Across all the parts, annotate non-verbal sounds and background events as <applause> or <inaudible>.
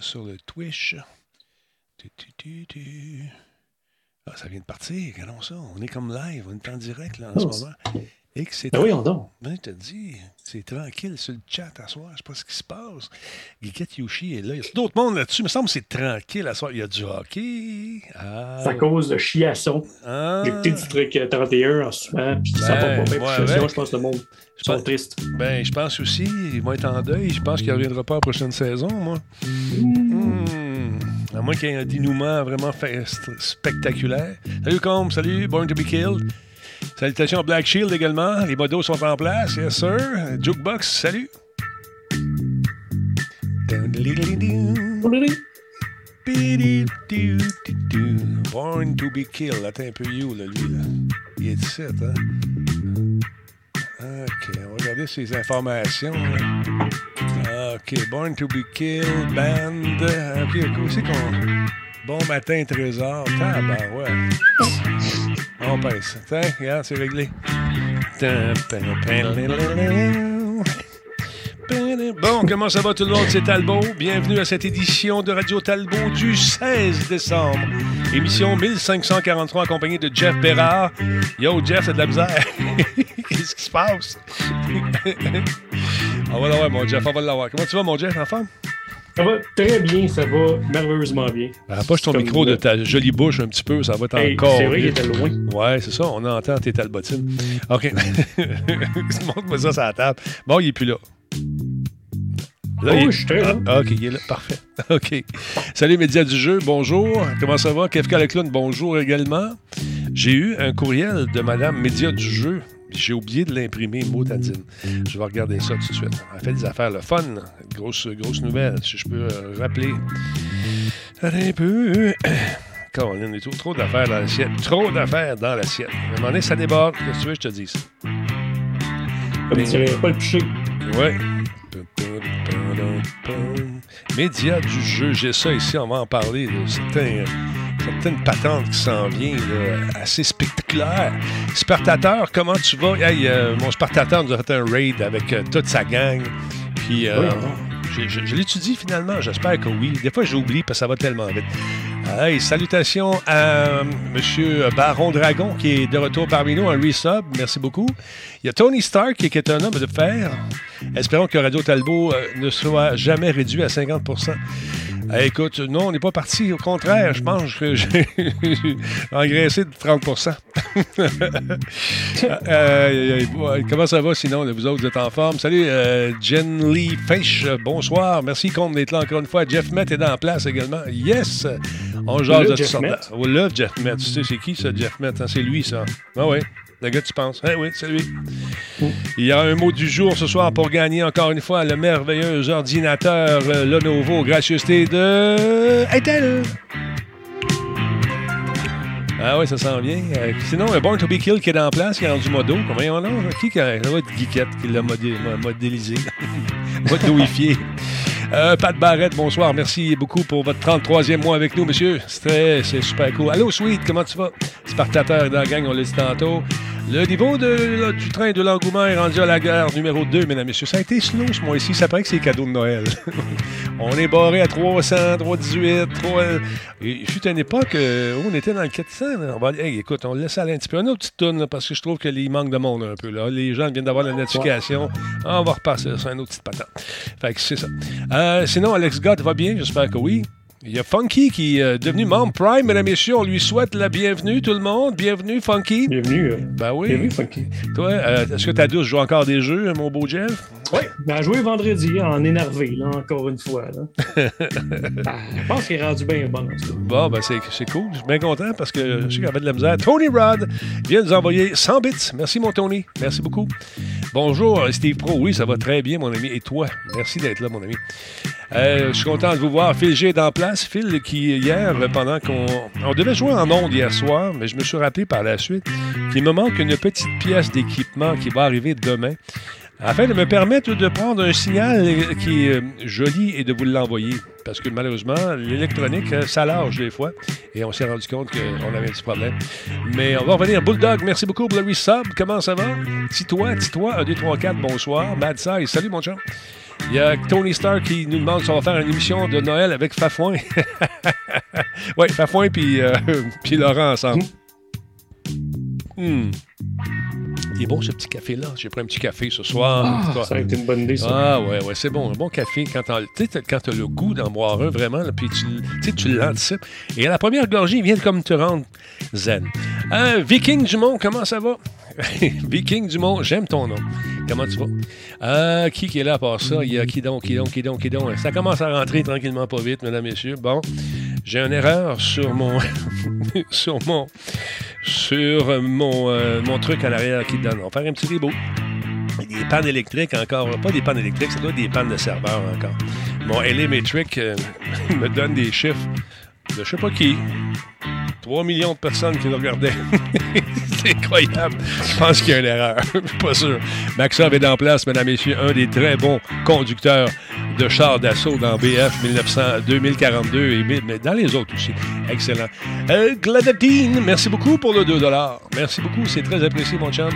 sur le Twitch. Tu, tu, tu, tu. Ah, ça vient de partir, regardons ça. On est comme live, on est en direct là, en ce moment. Et que c'est Ben oui, on donc. Ben, je te dis, c'est tranquille sur le chat à soir. Je sais pas ce qui se passe. Geekette Yoshi est là. Il y a d'autres mondes là-dessus? Il me semble que c'est tranquille à soir. Il y a du hockey. Ah, C'est à cause de chiasson. ah. J'ai écouté du truc euh, 31 en souvent, puis ça va Ben, pas bien. Je pense que le monde Je sont pense- tristes. Ben, je pense aussi, ils vont être en deuil. Je pense qu'il ne reviendra pas la prochaine saison, moi. Hmm. À moins qu'il y ait un dénouement vraiment spectaculaire. Salut, Combe. Salut, Born to be Killed. Salutations à Black Shield également. Les modos sont en place. Yes, sir. Jukebox, salut. Born to be killed. Attends un peu, you, là, lui, là. Il est ici, hein? OK, on va regarder ces informations. OK, Born to be Killed, Band. OK, c'est qu'on... Bon matin, Trésor. Tabarouette. On pince. Regarde, c'est réglé. Bon, comment ça va tout le monde? C'est Talbot. Bienvenue à cette édition de Radio Talbot du 16 décembre. Émission 1543 accompagnée de Jeff Bérard. Yo, Jeff, c'est de la misère. <laughs> Qu'est-ce qui se passe? <laughs> on va l'avoir, mon Jeff, on va l'avoir. Comment tu vas, mon Jeff, en forme? Ça va très bien, ça va merveilleusement bien. Approche ton micro de ta jolie bouche un petit peu, ça va être Hey, encore. c'est vrai qu'il était loin. Ouais, c'est ça, on entend tes talbotines. OK. <laughs> Montre-moi ça sur la table. Bon, il est plus là. Là, Oh, il- je suis très là. Ah, OK, il est là. Parfait. <laughs> OK. Salut, médias du jeu. Bonjour. Comment ça va? Kefka le clown, bonjour également. J'ai eu un courriel de Madame Média du jeu. J'ai oublié de l'imprimer, motadine. Je vais regarder ça tout de suite. Elle fait des affaires, le fun. Grosse, grosse nouvelle, si je peux euh, rappeler. Attends Un peu. <coughs> Caroline, y a trop, trop d'affaires dans l'assiette. Trop d'affaires dans l'assiette. À un moment donné, ça déborde. Qu'est-ce que tu veux, que je te dis ça? Comme dirait pas le piché. Ouais. Média du jeu, j'ai ça ici, on va en parler. là. Certains, certaines patentes qui s'en viennent, là, assez spectaculaires. Spartateur, comment tu vas? Hey, euh, mon Spartateur nous a fait un raid avec euh, toute sa gang. Puis, euh, Oui, je, je- je l'étudie finalement, j'espère que oui. Des fois, j'oublie parce que ça va tellement vite. Hey, salutations à M. Baron Dragon qui est de retour parmi nous, un resub. Merci beaucoup. Il y a Tony Stark qui est un homme de fer. Espérons que Radio Talbot euh, ne soit jamais réduit à 50 Eh, Écoute, non, on n'est pas parti. Au contraire, je pense que j'ai <laughs> engraissé de 30% <laughs> Euh, Comment ça va sinon? Vous autres, vous êtes en forme? Salut, euh, Jen Lee Fish. Bonsoir. Merci, Comte, d'être là encore une fois. Jeff Met est en place également. Yes! On jase de Jeff sortes Met? Oh, le Jeff Met. Tu sais, c'est qui, ça, Jeff Met? hein? C'est lui, ça. Ah oui. Le gars, tu penses. Eh oui, c'est lui. Il y a un mot du jour ce soir pour gagner encore une fois le merveilleux ordinateur euh, Lenovo, gracieuseté de Intel. Ah oui, ça s'en vient. Euh, sinon, un Born to be qui est en place, qui est rendu modo. Comment il y en a? Qui qui a... Ça va être Geekette qui l'a modé- mo- modélisé. <laughs> Modoifié. Euh, Pat Barrette, bonsoir. Merci beaucoup pour votre 33e mois avec nous, monsieur. C'était- C'est super cool. Allô, Sweet, comment tu vas? Spartateur dans la gang, on l'a dit tantôt. Le niveau du train de l'engouement est rendu à la gare numéro 2, mesdames et messieurs. Ça a été slow ce mois-ci. Ça paraît que c'est cadeau de Noël. <laughs> on est barré à 300, 318, 3... Il fut une époque euh, où on était dans le 400. là. On va dire, hey, écoute, on laisse aller un petit peu. Un autre petite tourne, parce que je trouve qu'il manque de monde un peu. Là. Les gens viennent d'avoir la notification. On va repasser sur un autre petit patin. Fait que c'est ça. Euh, sinon, Alex Gott va bien? J'espère que oui. Il y a Funky qui est devenu membre Prime, mesdames et messieurs. On lui souhaite la bienvenue, tout le monde. Bienvenue, Funky. Bienvenue. euh, Ben oui. Bienvenue, Funky. Toi, euh, est-ce que ta douce joue encore des jeux, mon beau Jeff? Oui, ben, joué vendredi en énervé, là, encore une fois. Là. <laughs> Ah, je pense qu'il est rendu bien bon. en tout cas. Bon, ben c'est, c'est cool. Je suis bien content parce que je sais qu'il avait de la misère. Tony Rod vient nous envoyer 100 bits. Merci, mon Tony. Merci beaucoup. Bonjour, euh, Steve Pro. Oui, ça va très bien, mon ami. Et toi? Merci d'être là, mon ami. Euh, je suis content de vous voir. Phil G est en place. Phil, qui, hier, pendant qu'on. On devait jouer en ondes hier soir, mais je me suis rappelé par la suite qu'il me manque une petite pièce d'équipement qui va arriver demain. Afin de me permettre de prendre un signal qui est euh, joli et de vous l'envoyer. Parce que malheureusement, l'électronique, euh, ça lâche des fois. Et on s'est rendu compte qu'on avait un petit problème. Mais on va revenir. Bulldog, merci beaucoup pour le resub. Comment ça va? Titois, Titois, 1, 2, 3, 4, bonsoir. Mad Size, salut mon chum. Il y a Tony Stark qui nous demande si on va faire une émission de Noël avec Fafouin. <laughs> oui, Fafouin puis, euh, <laughs> Laurent ensemble. Hmm. Il est bon ce petit café-là. J'ai pris un petit café ce soir. Ah, ça a été une bonne idée, ça. Ah ouais, ouais, c'est bon. Un bon café quand tu as le goût d'en boire un vraiment, là, puis tu, tu l'anticipes. Et à la première gorgée, il vient comme te rendre zen. Euh, Viking Dumont, comment ça va? <laughs> Viking Dumont, j'aime ton nom. Comment tu vas? Euh, qui, qui est là à part ça? Il y a qui donc, qui donc, qui donc, qui donc? Ça commence à rentrer tranquillement pas vite, mesdames, messieurs. Bon, j'ai une erreur sur mon... <laughs> sur mon sur mon, euh, mon truc à l'arrière qui donne. On va faire un petit reboot. Des pannes électriques encore. Pas des pannes électriques, ça doit être des pannes de serveur encore. Mon LA Metric euh, <laughs> me donne des chiffres de je sais pas qui. 3 millions de personnes qui le regardaient. <laughs> c'est incroyable. Je pense qu'il y a une erreur. <laughs> Je suis pas sûr. Maxov est en place, mesdames messieurs, un des très bons conducteurs de chars d'assaut dans BF 1900, 2042 et mais dans les autres aussi. Excellent. Euh, merci beaucoup pour le 2 Merci beaucoup, c'est très apprécié, mon chum.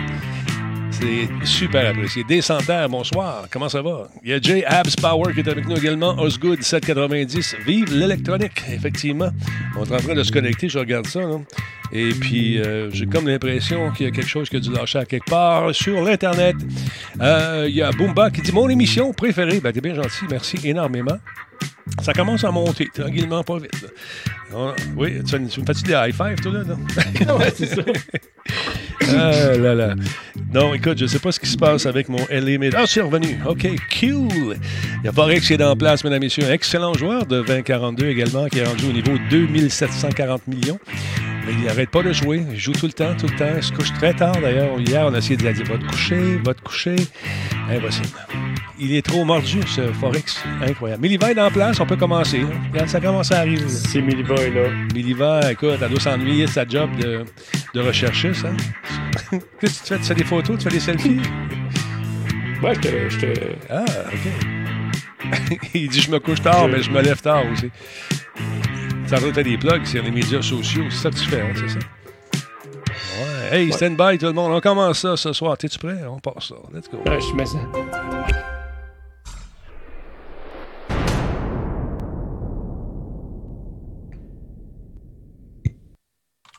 C'est super apprécié. Descentaire, bonsoir. Comment ça va? Il y a Jay Abs Power qui est avec nous également. Osgood 790. Vive l'électronique, effectivement. On est en train de se connecter, je regarde ça. Et puis, euh, j'ai comme l'impression qu'il y a quelque chose qui a dû lâcher à quelque part sur l'Internet. Euh, il y a Boomba qui dit Mon émission préférée. Ben, t'es bien gentil. Merci énormément. Ça commence à monter, tranquillement, pas vite. Ah, oui, tu, me fais-tu des high five, toi, là? Non? <laughs> ouais, c'est ça. <laughs> ah là là. Non, écoute, je ne sais pas ce qui se passe avec mon LA Mid. Ah, c'est revenu. OK, cool. Il y a Forex qui est en place, mesdames et messieurs. Un excellent joueur de 2042 également, qui est rendu au niveau 2740 millions. Mais il n'arrête pas de jouer. Il joue tout le temps, tout le temps. Il se couche très tard, d'ailleurs. Hier, on a essayé de lui dire Va te coucher, va te coucher. Impossible. Il est trop mordu, ce Forex. Incroyable. Miliva est en place, on peut commencer. Ça commence à arriver. C'est Miliva est là. Miliva, écoute, elle doit s'ennuyer de sa job de, de rechercher, ça. <laughs> Qu'est-ce que tu fais? Tu fais des photos? Tu fais des selfies? <laughs> Ouais, je te. Ah, OK. <laughs> il dit Je me couche tard, mais je me lève tard aussi. Ça être des plugs sur les médias sociaux. C'est ça que tu fais, hein, c'est ça? Ouais. Hey, stand by tout le monde. On commence ça ce soir. T'es-tu prêt? On passe ça. Let's go. Ouais, je mets ça.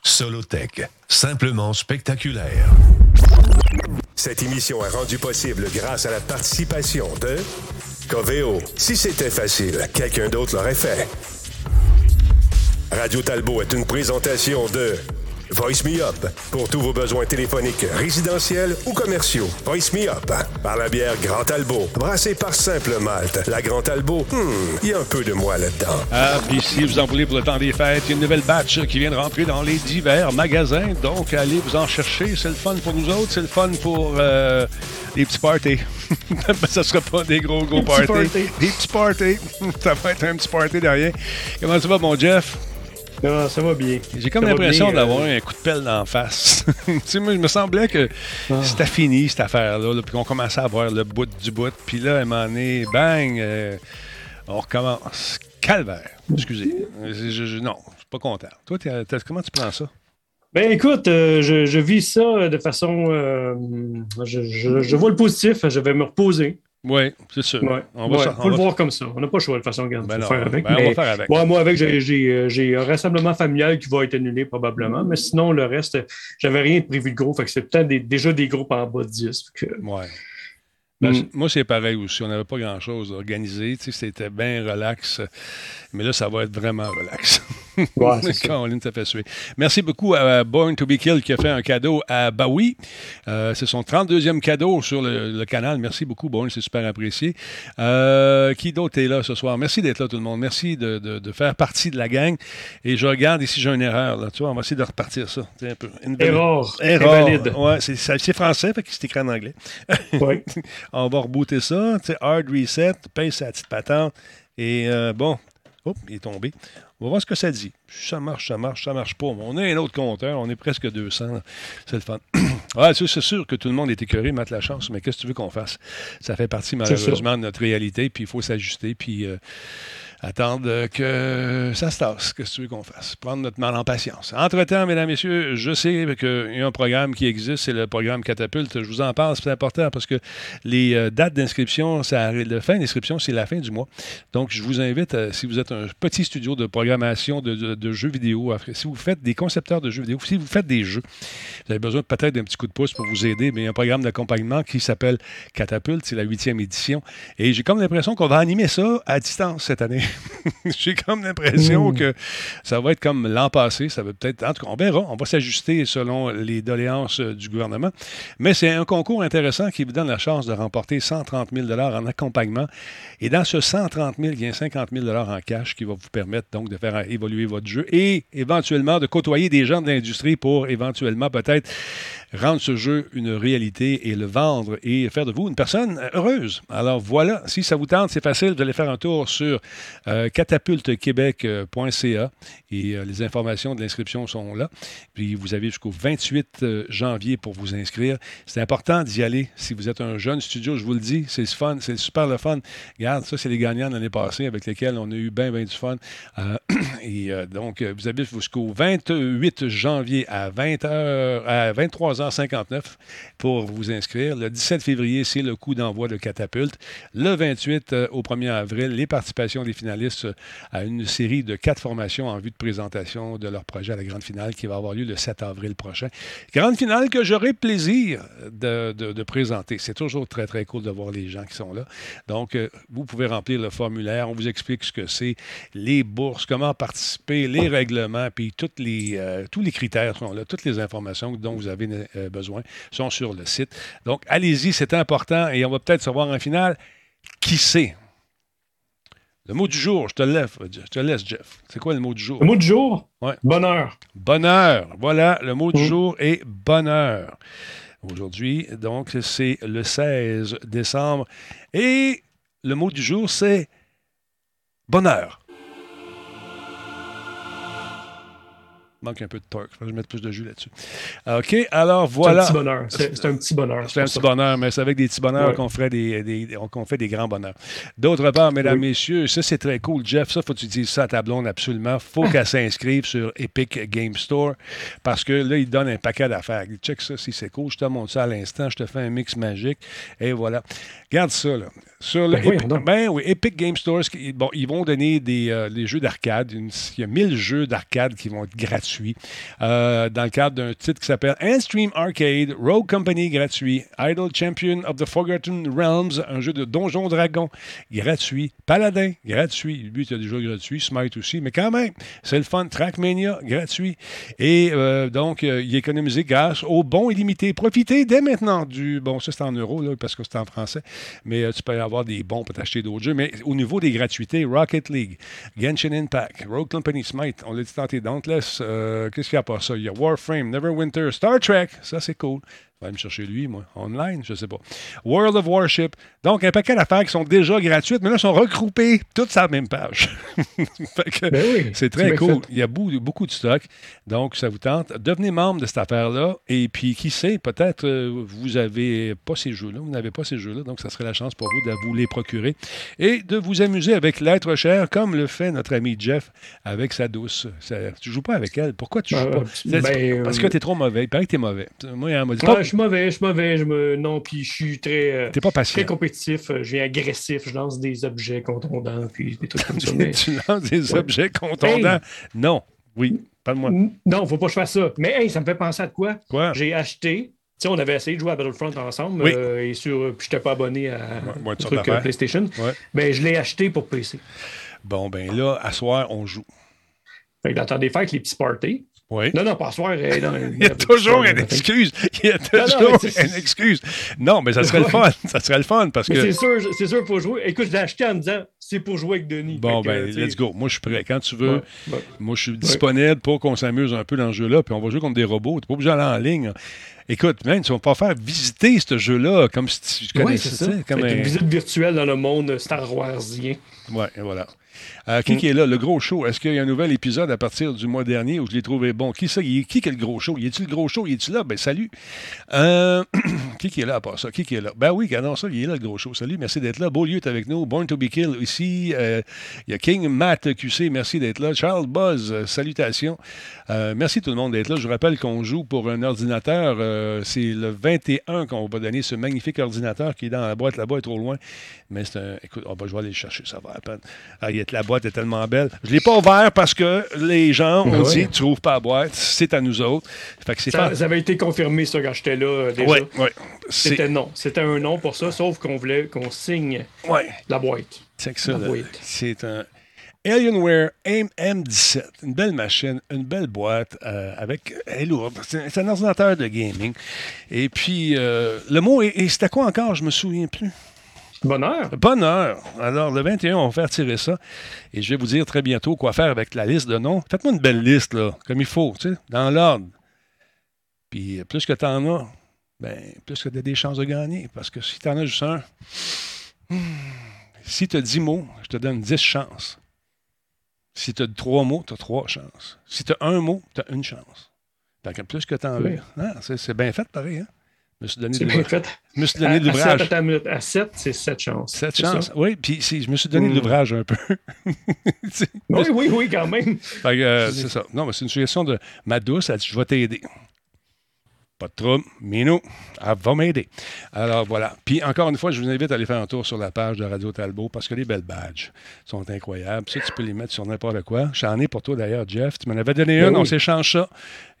Solotech, simplement spectaculaire. Cette émission est rendue possible grâce à la participation de Coveo. Si c'était facile, quelqu'un d'autre l'aurait fait. Radio Talbot est une présentation de Voice Me Up pour tous vos besoins téléphoniques, résidentiels ou commerciaux. Voice Me Up par la bière Grand Talbot, brassée par Simple Malte. La Grand Talbot, hmm, il y a un peu de moi là-dedans. Ah, puis si vous en voulez pour le temps des fêtes, il y a une nouvelle batch qui vient de rentrer dans les divers magasins. Donc, allez vous en chercher. C'est le fun pour nous autres, c'est le fun pour euh, les petits parties. <laughs> ça sera pas des gros, gros parties. Des petits parties. <laughs> ça va être un petit party derrière. Comment ça va, mon Jeff? Non, ça va bien. J'ai comme l'impression d'avoir euh, un coup de pelle d'en face. <laughs> tu sais, moi, il me semblait que ah. c'était fini, cette affaire-là, puis qu'on commençait à voir le bout du bout. Puis là, à un moment donné, bang, euh, on recommence. Calvaire. Excusez. Je, je, non, je suis pas content. Toi, comment tu prends ça? Ben écoute, euh, je, je, vis ça de façon. je, je, vois le positif, je vais me reposer. Oui, c'est sûr. Ouais. On va, faut le voir comme ça. On n'a pas le choix de façon ben faire avec. Ben, on va faire avec. moi, avec, euh, j'ai un rassemblement familial qui va être annulé probablement, mais sinon, le reste, j'avais rien de prévu de gros. Fait que c'est peut-être déjà des groupes en bas de 10. Que... Ouais. Ben, mm. Moi, c'est pareil aussi. On n'avait pas grand-chose organisé. C'était bien relax. Mais là, ça va être vraiment relax. Ouais, c'est <laughs> fait suer. Merci beaucoup à Born to be Killed qui a fait un cadeau à Bowie. Euh, c'est son 32e cadeau sur le, canal. Merci beaucoup, Born. C'est super apprécié. Euh, qui d'autre est là ce soir? Merci d'être là, tout le monde. Merci de, de, faire partie de la gang. Et je regarde ici, j'ai une erreur. Là. Tu vois, on va essayer de repartir ça. Un peu. Erreur. Erreur. Ouais, c'est français, fait que c'est écrit en anglais. Oui. <laughs> on va rebooter ça. hard reset, paye sa petite patente. Et euh, bon, Oups, il est tombé. On va voir ce que ça dit. Ça marche, ça marche, ça marche pas. On a un autre compteur, on est presque 200. C'est le fun. <clears throat> ah, c'est sûr que tout le monde est écœuré, mettre la chance, mais qu'est-ce que tu veux qu'on fasse? Ça fait partie malheureusement de notre réalité, puis il faut s'ajuster, puis... Euh, attendre que ça se tasse. Que tu veux qu'on fasse? Prendre notre mal en patience. Entre-temps, mesdames, messieurs, je sais qu'il y a un programme qui existe, c'est le programme Catapulte. Je vous en parle, c'est important parce que les euh, dates d'inscription, ça la fin d'inscription, c'est la fin du mois. Donc, je vous invite, si vous êtes un petit studio de programmation de, jeux vidéo, si vous faites des concepteurs de jeux vidéo, si vous faites des jeux, vous avez besoin peut-être d'un petit coup de pouce pour vous aider, mais il y a un programme d'accompagnement qui s'appelle Catapulte, c'est la huitième édition. Et j'ai comme l'impression qu'on va animer ça à distance cette année. <laughs> J'ai comme l'impression mmh. que ça va être comme l'an passé. Ça va peut-être. En tout cas, on verra. On va s'ajuster selon les doléances euh, du gouvernement. Mais c'est un concours intéressant qui vous donne la chance de remporter 130 000 en accompagnement. Et dans ce 130 000, il y a 50 000 en cash qui va vous permettre donc de faire évoluer votre jeu et éventuellement de côtoyer des gens de l'industrie pour éventuellement peut-être rendre ce jeu une réalité et le vendre et faire de vous une personne heureuse. Alors voilà, si ça vous tente, c'est facile, vous allez faire un tour sur euh, catapultequebec.ca et euh, les informations de l'inscription sont là. Puis vous avez jusqu'au 28 euh, janvier pour vous inscrire. C'est important d'y aller. Si vous êtes un jeune studio, je vous le dis, c'est fun, c'est super le fun. Regarde, ça, c'est les gagnants de l'année passée avec lesquels on a eu bien, bien du fun. <clears throat> et donc, vous avez jusqu'au 28 janvier à 20h, à 23h 59 pour vous inscrire. Le 17 février, c'est le coup d'envoi de Catapulte. Le 28 euh, au 1er avril, les participations des finalistes euh, à une série de quatre formations en vue de présentation de leur projet à la grande finale qui va avoir lieu le 7 avril prochain. Grande finale que j'aurai plaisir de, présenter. C'est toujours très, très cool de voir les gens qui sont là. Donc, euh, vous pouvez remplir le formulaire. On vous explique ce que c'est, les bourses, comment participer, les règlements, puis toutes les, tous les critères sont là, toutes les informations dont vous avez euh, besoin sont sur le site. Donc, allez-y, c'est important et on va peut-être savoir en finale qui c'est. Le mot du jour, je te, laisse, je te laisse, Jeff. C'est quoi le mot du jour? Le mot du jour? Bonheur. Bonheur. Voilà, le mot du mmh. jour est bonheur. Aujourd'hui, donc, c'est le 16 décembre. Et le mot du jour, c'est bonheur. Manque un peu de torque. Je vais mettre plus de jus là-dessus. OK, alors voilà. C'est un petit bonheur. C'est un petit bonheur. C'est un petit bonheur, mais c'est avec des petits bonheurs qu'on ferait des, fait des grands bonheurs. D'autre part, mesdames, messieurs, ça c'est très cool. Jeff, ça, faut que tu dises ça à ta blonde absolument. faut qu'elle s'inscrive sur Epic Game Store parce que là, il donne un paquet d'affaires. Check ça si c'est cool. Je te montre ça à l'instant. Je te fais un mix magique. Et voilà. Garde ça, là. Sur le ben, ben, oui, Epic Game Store, bon, ils vont donner des, euh, jeux d'arcade. Il y a 1000 jeux d'arcade qui vont être gratuits. Euh, dans le cadre d'un titre qui s'appelle Endstream Arcade, Rogue Company gratuit, Idol Champion of the Forgotten Realms, un jeu de Donjon Dragon gratuit, Paladin gratuit, lui, il a déjà gratuit, Smite aussi, mais quand même, c'est le fun. Trackmania gratuit. Et euh, donc, il est économisé grâce au bon illimité. Profitez dès maintenant du. Bon, ça c'est en euros, là, parce que c'est en français, mais tu peux avoir des bons pour t'acheter d'autres jeux. Mais au niveau des gratuités, Rocket League, Genshin Impact, Rogue Company Smite, on l'a dit tenter Dauntless, euh, qu'est-ce qu'il y a pas ça? Il y a Warframe, Neverwinter, Star Trek, ça c'est cool vais me chercher lui, moi. Online, je sais pas. World of Warship. Donc, un paquet d'affaires qui sont déjà gratuites, mais là, sont regroupées toutes sur la même page. <laughs> Ben c'est très cool. Il y a beaucoup, de stock. Donc, ça vous tente. Devenez membre de cette affaire-là. Et puis, qui sait, peut-être euh, vous n'avez pas ces jeux-là. Vous n'avez pas ces jeux-là. Donc, ça serait la chance pour vous de vous les procurer et de vous amuser avec l'être cher, comme le fait notre ami Jeff avec sa douce. Tu tu joues pas avec elle. Pourquoi tu joues euh, pas? Ben, Parce que tu es trop mauvais. Il paraît que tu es mauvais. Moi, il m'a dit suis mauvais, je suis mauvais. Je me... Non, puis je suis très, euh, pas très compétitif. Euh, je viens agressif. Je lance des objets contondants, puis des trucs comme ça. tu <laughs> lances des objets contondants? Non. Oui, parle-moi. Non, faut pas que je fasse ça. Mais hey, ça me fait penser à quoi? Quoi? J'ai acheté sais, on avait essayé de jouer à Battlefront ensemble euh, et sur, puis je n'étais pas abonné à ouais, truc PlayStation. Mais ben, je l'ai acheté pour PC. Bon, ben là, à soir, on joue. Fait que dans temps des fêtes, les petits parties, non, non, pas soir. <laughs> il y a toujours une excuse. Il y a toujours une excuse. Non, mais ça serait le fun. Ça serait le fun parce que. C'est sûr, c'est sûr, faut jouer. Écoute, je l'ai acheté en me disant c'est pour jouer avec Denis. Bon, ben, let's go. Moi, je suis prêt. Quand tu veux, moi, je suis disponible pour qu'on s'amuse un peu dans ce jeu-là. Puis on va jouer contre des robots. Tu n'es pas obligé d'aller en ligne. Écoute, man, tu vas pas faire visiter ce jeu-là comme si tu connaissais ça. Comme une visite virtuelle dans le monde Star Warsien. Ouais, voilà. Euh, qui, mm. qui est là? Le gros show. Est-ce qu'il y a un nouvel épisode à partir du mois dernier où je l'ai trouvé bon? Qui ça? Qui, qui est le gros show? Y est-il le gros show? Y est-il là? Ben, salut. Euh, <clears throat> qui, qui est là à part ça? Qui, qui est là? Ben oui, non, ça, il est là, le gros show. Salut, merci d'être là. Beaulieu est avec nous. Born to be Kill ici. Il y a King Matt QC, merci d'être là. Charles Buzz, salutations. merci tout le monde d'être là. Je vous rappelle qu'on joue pour un ordinateur. c'est le 21 qu'on va donner ce magnifique ordinateur qui est dans la boîte là-bas, est trop loin. Mais c'est un. Écoute, oh, ben, je vais aller le chercher, ça va à peine. Ah, la boîte est tellement belle. Je ne l'ai pas ouvert parce que les gens ont dit tu n'ouvres pas la boîte, c'est à nous autres. Fait que ça, pas... ça, avait été confirmé, ça, quand j'étais là, déjà. Oui, oui. C'était non. C'était un nom pour ça, sauf qu'on voulait qu'on signe la boîte. C'est ça. C'est un. Alienware AM17, une belle machine, une belle boîte euh, avec. Elle est lourde. C'est un ordinateur de gaming. Et puis, euh, le mot, et c'était quoi encore? Je me souviens plus. Bonheur. Bonheur. Alors, le 21, on va faire tirer ça. Et je vais vous dire très bientôt quoi faire avec la liste de noms. Faites-moi une belle liste, là, comme il faut, tu sais, dans l'ordre. Puis, plus que tu en as, ben, plus que tu as des chances de gagner. Parce que si tu en as juste un, hmm, si tu as 10 mots, je te donne 10 chances. Si tu as trois mots, tu as trois chances. Si tu as un mot, tu as une chance. Donc, plus que tu en veux. Ah, c'est bien fait, pareil. Hein? Je me suis donné. Je me suis donné de l'ouvrage. À 7, c'est 7 chances. 7 chances, oui. Puis je me suis donné de hmm. l'ouvrage un peu. <laughs> oui, oui, oui, quand même. Euh, c'est ça. Non, mais c'est une suggestion de ma douce. Elle dit Je vais t'aider. Pas de trouble. Minou, elle va m'aider. Alors voilà. Puis encore une fois, je vous invite à aller faire un tour sur la page de Radio Talbot parce que les belles badges sont incroyables. Ça, tu peux les mettre sur n'importe quoi. J'en ai pour toi d'ailleurs, Jeff. Tu m'en avais donné ben une, on s'échange ça.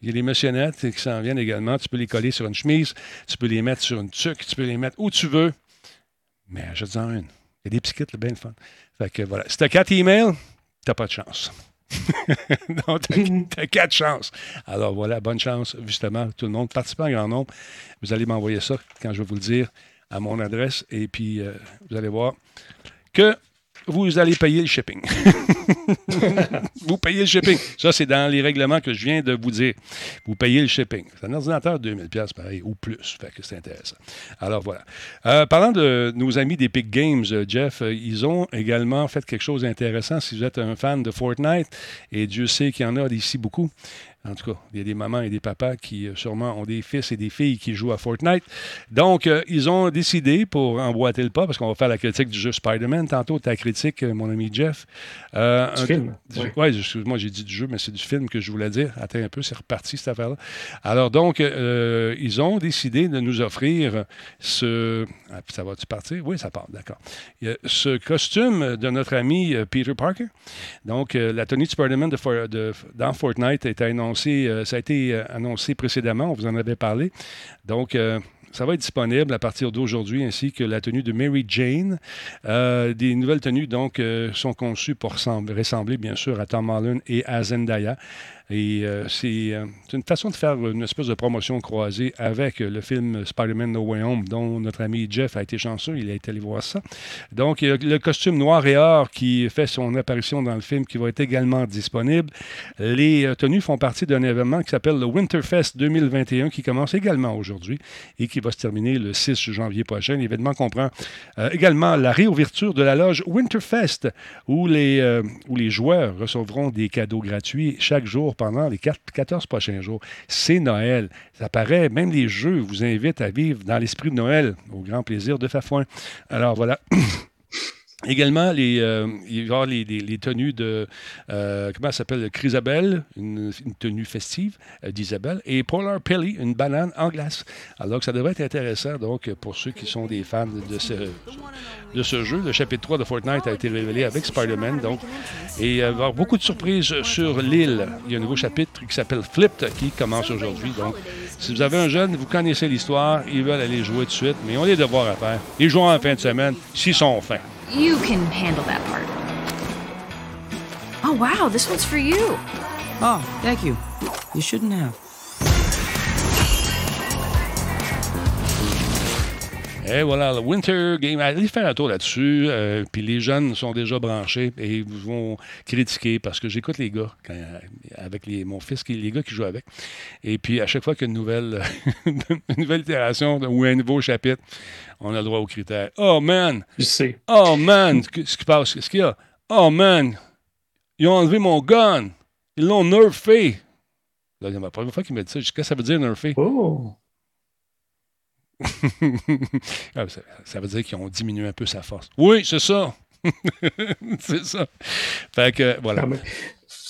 Il y a des missionnettes qui s'en viennent également. Tu peux les coller sur une chemise, tu peux les mettre sur une tuque, tu peux les mettre où tu veux. Mais achète-en une. Il y a des petits kits, bien le fun. Fait que voilà. Si tu as quatre emails, t'as pas de chance. Donc, tu as, quatre chances. Alors voilà, bonne chance, justement, tout le monde. Participant en grand nombre. Vous allez m'envoyer ça quand je vais vous le dire à mon adresse. Et puis, euh, vous allez voir que vous allez payer le shipping. <laughs> vous payez le shipping. Ça, c'est dans les règlements que je viens de vous dire. Vous payez le shipping. C'est un ordinateur de 2000 pareil, ou plus. Fait que c'est intéressant. Alors, voilà. Euh, parlant de nos amis d'Epic Games, euh, Jeff, euh, ils ont également fait quelque chose d'intéressant. Si vous êtes un fan de Fortnite, et Dieu sait qu'il y en a ici beaucoup, en tout cas, il y a des mamans et des papas qui euh, sûrement ont des fils et des filles qui jouent à Fortnite. Donc, euh, ils ont décidé, pour emboîter le pas, parce qu'on va faire la critique du jeu Spider-Man, tantôt ta critique, euh, mon ami Jeff. Euh, du film. Oui, excuse-moi, j'ai dit du jeu, mais c'est du film que je voulais dire. Attends un peu, c'est reparti cette affaire-là. Alors, donc, ils ont décidé de nous offrir ce. Ah, ça va-tu partir? Oui, ça part, d'accord. Ce costume de notre ami Peter Parker. Donc, la tenue de Spider-Man de, dans Fortnite est euh, ça a été euh, annoncé précédemment, on vous en avait parlé. Donc, euh, ça va être disponible à partir d'aujourd'hui, ainsi que la tenue de Mary Jane. des nouvelles tenues, donc, sont conçues pour ressembler, bien sûr, à Tom Holland et à Zendaya. Et euh, euh, c'est une façon de faire une espèce de promotion croisée avec le film Spider-Man No Way Home, dont notre ami Jeff a été chanceux, il été allé voir ça. Donc, il y a le costume noir et or qui fait son apparition dans le film qui va être également disponible. Les euh, tenues font partie d'un événement qui s'appelle le Winterfest 2021 qui commence également aujourd'hui et qui va se terminer le 6 janvier prochain. L'événement comprend également la réouverture de la loge Winterfest où les joueurs recevront des cadeaux gratuits chaque jour pendant les 14 prochains jours. C'est Noël. Ça paraît, même les jeux vous invitent à vivre dans l'esprit de Noël, au grand plaisir de Fafouin. Alors voilà. <clears throat> Également, les, euh, avoir les, les, tenues de, euh, comment ça s'appelle, Chrysabelle, une, une, tenue festive euh, d'Isabelle, et Polar Pilly, une banane en glace. Alors que ça devrait être intéressant, donc, pour ceux qui sont des fans de ce, de ce jeu. Le chapitre 3 de Fortnite a été révélé avec Spider-Man, donc, et il va y avoir beaucoup de surprises sur l'île. Il y a un nouveau chapitre qui s'appelle Flipped, qui commence aujourd'hui, donc, si vous avez un jeune, vous connaissez l'histoire, ils veulent aller jouer tout de suite, mais on a des devoirs à faire. Ils jouent en fin de semaine, s'ils sont fins. You can handle that part. Oh, wow, this one's for you. Oh, thank you. You shouldn't have. Et voilà, le Winter Game. Allez faire un tour là-dessus. Euh, puis les jeunes sont déjà branchés et ils vont critiquer parce que j'écoute les gars avec les, mon fils, les gars qui jouent avec. Et puis à chaque fois qu'il y a une nouvelle, <laughs> une nouvelle itération ou un nouveau chapitre, on a le droit aux critères. Oh man! Je sais. Oh man! Ce qui passe, ce qu'il y a? Oh man, ils ont enlevé mon gun. Ils l'ont nerfé. La première fois qu'il m'a dit ça, qu'est-ce que ça veut dire nerfé? Oh! <laughs> Ah, ça, veut dire qu'ils ont diminué un peu sa force. Oui, c'est ça. <laughs> c'est ça. Fait que, voilà.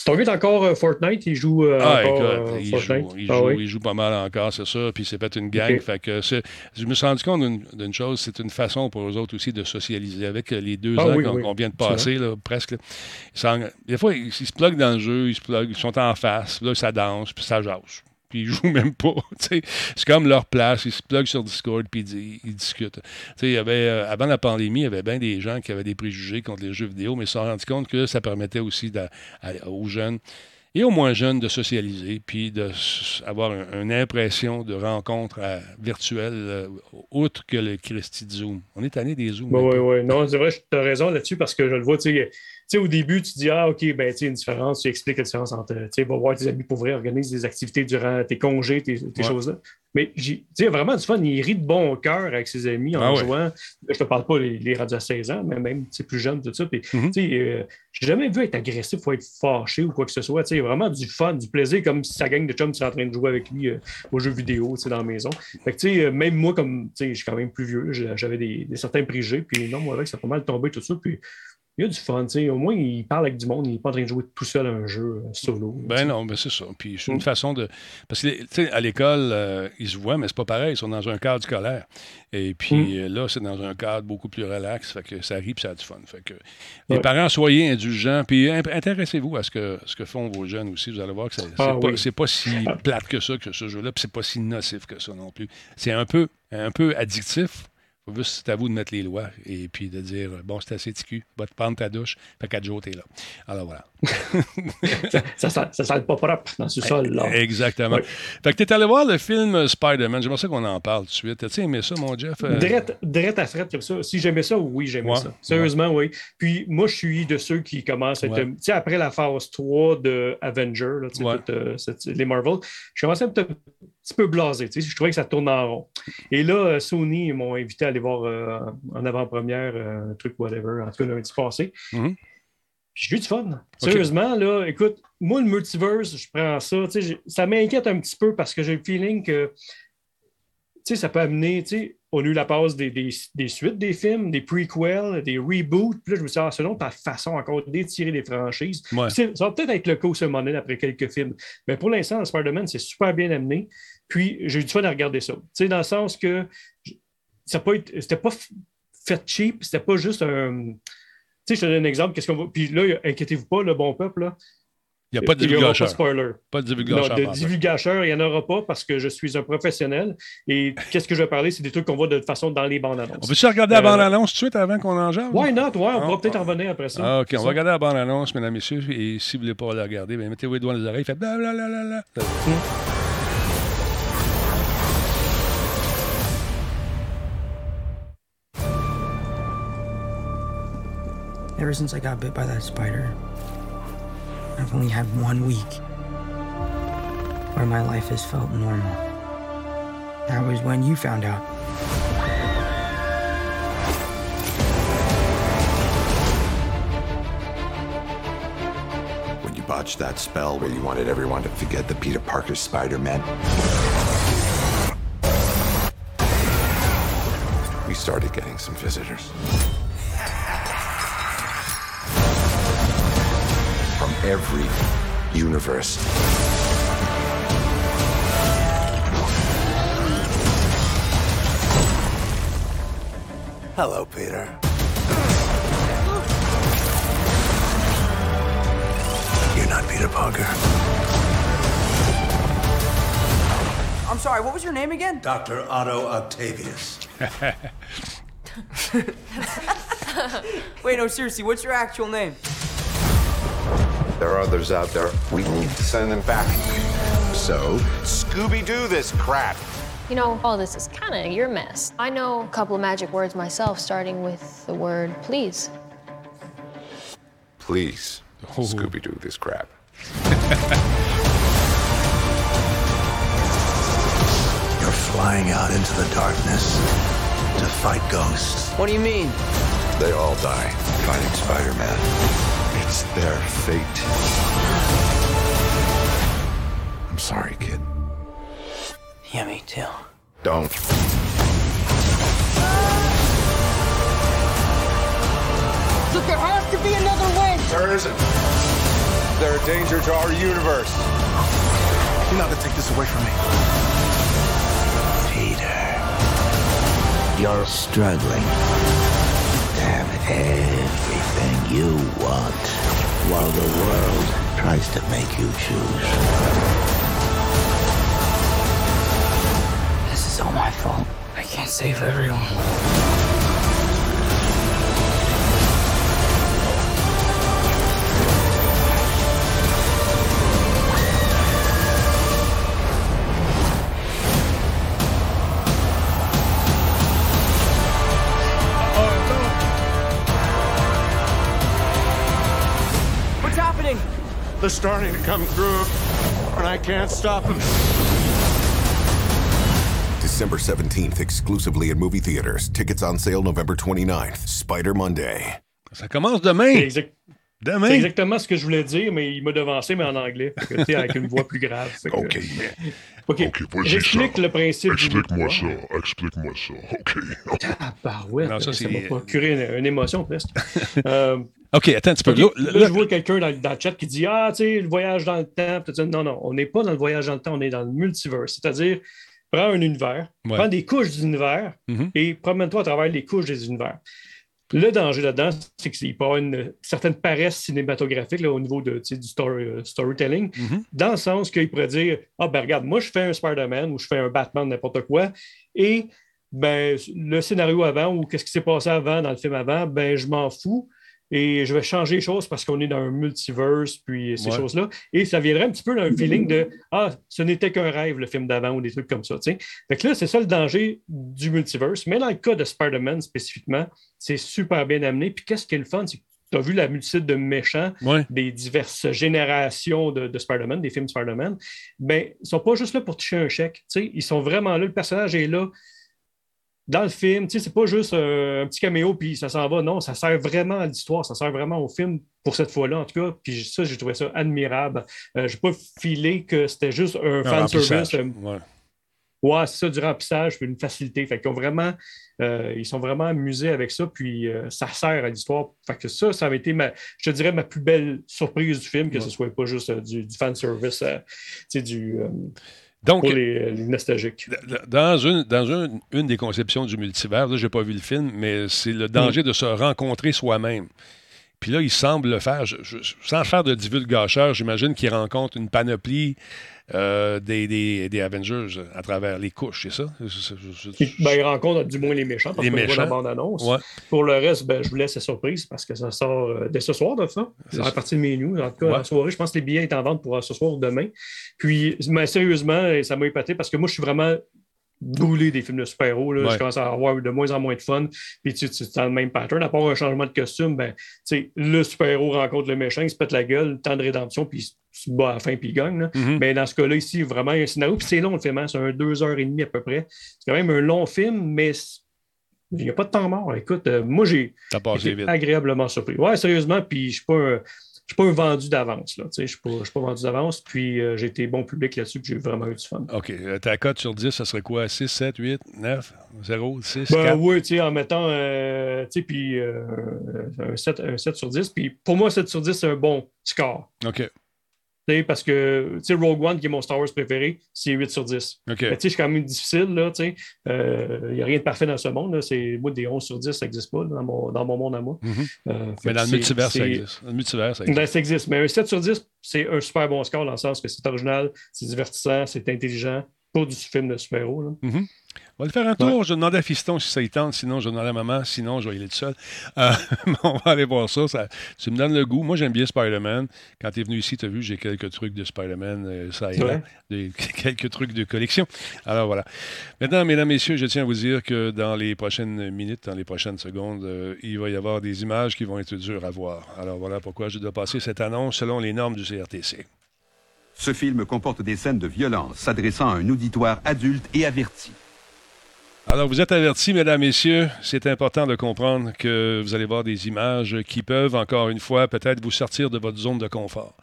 Ton gars est encore euh, Fortnite, il joue euh, ah, encore, écoute, euh, il, joue, il, ah joue, il, joue, pas mal encore, c'est ça. Puis c'est pas une gang. Fait que je me suis rendu compte d'une chose, c'est une façon pour eux autres aussi de socialiser. Avec les deux ah ans qu'on vient de passer, là, presque, des fois, ils, se pluguent dans le jeu, ils se pluguent, ils sont en face, là, ça danse, puis ça jase puis ils jouent même pas. <laughs> c'est comme leur place. Ils se pluguent sur Discord puis ils, discutent. Il y avait, euh, avant la pandémie, il y avait bien des gens qui avaient des préjugés contre les jeux vidéo, mais ils se sont rendus compte que ça permettait aussi aux jeunes et aux moins jeunes de socialiser, puis d'avoir une impression de rencontre virtuelle, euh, outre que le Christy Zoom. On est tanné des Zooms. Oui, oui, oui. Non, c'est vrai, tu as raison là-dessus parce que je le vois, tu sais, sais, au début, tu dis, ah, OK, ben, tu une différence, tu expliques la différence entre, tu sais, va voir tes amis pour vrai, organise des activités durant tes congés, tes, choses-là. Mais, tu sais, vraiment du fun, il rit de bon cœur avec ses amis en ah jouant. Je te parle pas les, les radios à 16 ans, mais même, tu plus jeune, tout ça. Puis, mm-hmm. tu sais, euh, j'ai jamais vu être agressif ou être fâché ou quoi que ce soit. Tu sais, vraiment du fun, du plaisir, comme si sa gang de chums, es en train de jouer avec lui euh, aux jeux vidéo, tu sais, dans la maison. Fait que, tu sais, même moi, comme, tu sais, je suis quand même plus vieux, j'avais des, certains préjugés, puis non, moi, avec, ça a pas mal tombé, tout ça. Puis, il y a du fun. sais. Au moins, il parle avec du monde, il n'est pas en train de jouer tout seul à un jeu euh, solo. Ben non, ben c'est ça. Puis c'est une mm. façon de. Parce que à l'école, euh, ils se voient, mais c'est pas pareil. Ils sont dans un cadre scolaire. Et puis mm. euh, là, c'est dans un cadre beaucoup plus relax. Fait que ça rit puis ça a du fun. Fait que les parents, soyez indulgents. Puis intéressez-vous à ce que, ce que font vos jeunes aussi. Vous allez voir que c'est ah pas, pas, si plate que ça, que ce jeu-là. Puis c'est pas si nocif que ça non plus. C'est un peu, un peu addictif c'est à vous de mettre les lois et puis de dire bon, c'est assez ticu, va te prendre ta douche, fait quatre jours, t'es là. Alors voilà. Ça, ça, ça, sent pas propre dans ce sol-là. Exactement. Fait que t'es allé voir le film Spider-Man. J'aimerais ça qu'on en parle tout de suite. T'as-tu aimé ça, mon Jeff? Euh? Drette, à frette comme ça. Si j'aimais ça, oui, j'aimais ça. Sérieusement, oui. Puis moi, je suis de ceux qui commencent à être. Tu sais, après la phase 3 de Avenger, là, tout, euh, les Marvel, je commençais à être un petit peu blasé. Je trouvais que ça tourne en rond. Et là, euh, Sony m'ont invité à aller voir en avant-première un truc, whatever, en tout cas lundi passé. Mm-hmm. J'ai eu du fun. Sérieusement, là, écoute, moi, le multiverse, je prends ça. Ça m'inquiète un petit peu parce que j'ai le feeling que ça peut amener. On a eu la passe des, des, suites des films, des prequels, des reboots. Puis là, je me suis dit, ah, selon ta façon encore d'étirer les franchises. Ça va peut-être être le cas au moment après quelques films. Mais pour l'instant, Spider-Man, c'est super bien amené. Puis j'ai eu du fun à regarder ça. dans le sens que ça pas c'était pas fait cheap, c'était pas juste un sais, je te donne un exemple. Qu'est-ce qu'on va... Puis là, inquiétez-vous pas, le bon peuple, là. Il n'y a pas de divulgacheur. Pas de spoiler. Pas de divulgacheur. Non, de divulgacheur, il n'y en aura pas parce que je suis un professionnel. Et qu'est-ce que je vais parler? C'est des trucs qu'on voit de toute façon dans les bandes annonces. On peut-tu regarder la euh, bande annonce tout de suite avant qu'on en jase? Why not? Ouais, on pourra peut-être en revenir après ça. Ah, OK, on va regarder la bande annonce, mesdames et messieurs. Et si vous ne voulez pas la regarder, ben, mettez-vous les doigts dans les oreilles. Faites blablabla. Ever since I got bit by that spider, I've only had one week where my life has felt normal. That was when you found out. When you botched that spell where you wanted everyone to forget the Peter Parker Spider-Man. We started getting some visitors. Every universe. Hello, Peter. You're not Peter Parker. I'm sorry, what was your name again? Dr. Otto Octavius. <laughs> <laughs> Wait, no, seriously, what's your actual name? There are others out there. We need to send them back. So, Scooby Doo this crap. You know, all this is kind of your mess. I know a couple of magic words myself, starting with the word please. Please, oh. Scooby Doo this crap. <laughs> You're flying out into the darkness to fight ghosts. What do you mean? They all die fighting Spider-Man. It's their fate. I'm sorry, kid. Yeah, me too. Don't. Look, there has to be another way. There isn't. They're a danger to our universe. You're not gonna take this away from me. Peter, you're struggling to have everything you want while the world tries to make you choose. This is all my fault. I can't save everyone. They're starting to come through, and I can't stop them. December 17th, exclusively in movie theaters. Tickets on sale November 29th. Spider Monday. Ça commence demain. Exact- Demain. c'est exactement ce que je voulais dire, mais il m'a devancé, mais en anglais. Que, tu sais, avec une voix plus grave. Que- OK. <laughs> OK. vas-y, J'explique le principe. du Explique-moi ça. Explique-moi ça. OK. Ah, bah ouais, Non, ça, ça m'a procuré une, une émotion presque. <laughs> Euh, OK, attends un petit peu. Là, là, là- je vois quelqu'un dans, dans le chat qui dit Ah, tu sais, le voyage dans le temps. Non, non, on n'est pas dans le voyage dans le temps, on est dans le multiverse. C'est-à-dire, prends un univers, Ouais. prends des couches d'univers Mhm. et promène-toi à travers les couches des univers. Le danger là-dedans, c'est qu'il peut y avoir une certaine paresse cinématographique là, au niveau de, du story- euh, storytelling, Mhm. dans le sens qu'il pourrait dire Ah, ben regarde, moi, je fais un Spider-Man ou je fais un Batman, n'importe quoi, et ben, le scénario avant ou qu'est-ce qui s'est passé avant dans le film avant, ben, je m'en fous. Et je vais changer les choses parce qu'on est dans un multiverse, puis ces Ouais. choses-là. Et ça viendrait un petit peu d'un feeling de Ah, ce n'était qu'un rêve, le film d'avant, ou des trucs comme ça. tu sais. Fait que là, c'est ça le danger du multiverse. Mais dans le cas de Spider-Man spécifiquement, c'est super bien amené. Puis qu'est-ce qui est le fun, c'est que tu as vu la multitude de méchants Ouais. des diverses générations de, de Spider-Man, des films Spider-Man. Ben, ils ne sont pas juste là pour toucher un chèque. Ils sont vraiment là. Le personnage est là dans le film, tu sais, c'est pas juste euh, un petit caméo puis ça s'en va. Non, ça sert vraiment à l'histoire, ça sert vraiment au film pour cette fois-là, en tout cas. Puis ça, j'ai trouvé ça admirable. Euh, j'ai pas filé que c'était juste un, Un fan service. euh, Ouais. Ouais, c'est ça, du remplissage, puis une facilité. Fait qu'ils ont vraiment, euh, ils sont vraiment amusés avec ça, puis euh, ça sert à l'histoire. Fait que ça, ça avait été, ma, je te dirais, ma plus belle surprise du film, que ce soit pas juste du, du fan service, tu sais, du, Donc, pour les, les nostalgiques. Dans, une, dans une, une des conceptions du multivers, là, j'ai pas vu le film, mais c'est le danger Mm. de se rencontrer soi-même. Puis là, il semble le faire, je- je- sans faire de divulgacheur, j'imagine qu'il rencontre une panoplie euh, des, des, des Avengers à travers les couches, c'est ça? Je- ben, ils rencontrent du moins les méchants, parce Les qu'on voit la méchants. bande-annonce. Ouais. Pour le reste, ben, je vous laisse la surprise, parce que ça sort euh, dès ce soir, de ça. C'est fait partie de mes news. En tout cas, Ouais. en soirée, je pense que les billets sont en vente pour euh, ce soir ou demain. Puis, mais sérieusement, ça m'a épaté, parce que moi, je suis vraiment brûlé des films de super-héros. Ouais. Je commence à avoir de moins en moins de fun. Puis tu tu- dans le même pattern. À part un changement de costume, ben, tu sais, le super-héros rencontre le méchant, il se pète la gueule, temps de rédemption, puis il se bat à la fin, puis il gagne. là. Mhm. Mais dans ce cas-là, ici, vraiment, il y a un scénario. Puis c'est long le film, hein. c'est un deux heures et demie à peu près. C'est quand même un long film, mais il n'y a pas de temps mort. Écoute, euh, moi, j'ai été agréablement surpris. Ouais, sérieusement, puis je ne suis pas un. Je suis pas un vendu d'avance. là. Tu sais, Je ne suis, pas- vendu d'avance. Puis euh, j'ai été bon public là-dessus. Puis j'ai vraiment eu du fun. OK. euh, Ta cote sur 10, ça serait quoi? 6, 7, 8, 9, 0, 6, Ben 4? oui, tu sais, en mettant euh, tu sais, puis, euh, un, 7, un 7 sur 10. Puis pour moi, 7 sur 10, c'est un bon score. OK. Parce que Rogue One, qui est mon Star Wars préféré, c'est 8 sur 10. OK. Mais tu sais, c'est quand même difficile, là, tu sais. Euh, Il n'y a rien de parfait dans ce monde. C'est, moi, des 11 sur 10, ça n'existe pas, là, dans, mon, dans mon monde à moi. Mhm. Euh, Mais dans le multivers, ça existe. Dans le multivers, ça existe. Ben, ça existe. Mais un 7 sur 10, c'est un super bon score dans le sens que c'est original, c'est divertissant, c'est intelligent. Pas du film de super-héros. Mhm. On va le faire un tour. Je demandais à Fiston si ça y tente. Sinon, je demandais à maman. Sinon, je vais y aller tout seul. Euh, <laughs> on va aller voir ça. ça. Tu me donnes le goût. Moi, j'aime bien Spider-Man. Quand tu es venu ici, tu as vu, j'ai quelques trucs de Spider-Man. euh, ça et là. Ouais. Des- <laughs> quelques trucs de collection. Alors, voilà. Maintenant, mesdames, messieurs, je tiens à vous dire que dans les prochaines minutes, dans les prochaines secondes, euh, il va y avoir des images qui vont être dures à voir. Alors, voilà pourquoi je dois passer cette annonce selon les normes du CRTC. Ce film comporte des scènes de violence s'adressant à un auditoire adulte et averti. Alors, vous êtes avertis, mesdames, messieurs, c'est important de comprendre que vous allez voir des images qui peuvent, encore une fois, peut-être vous sortir de votre zone de confort.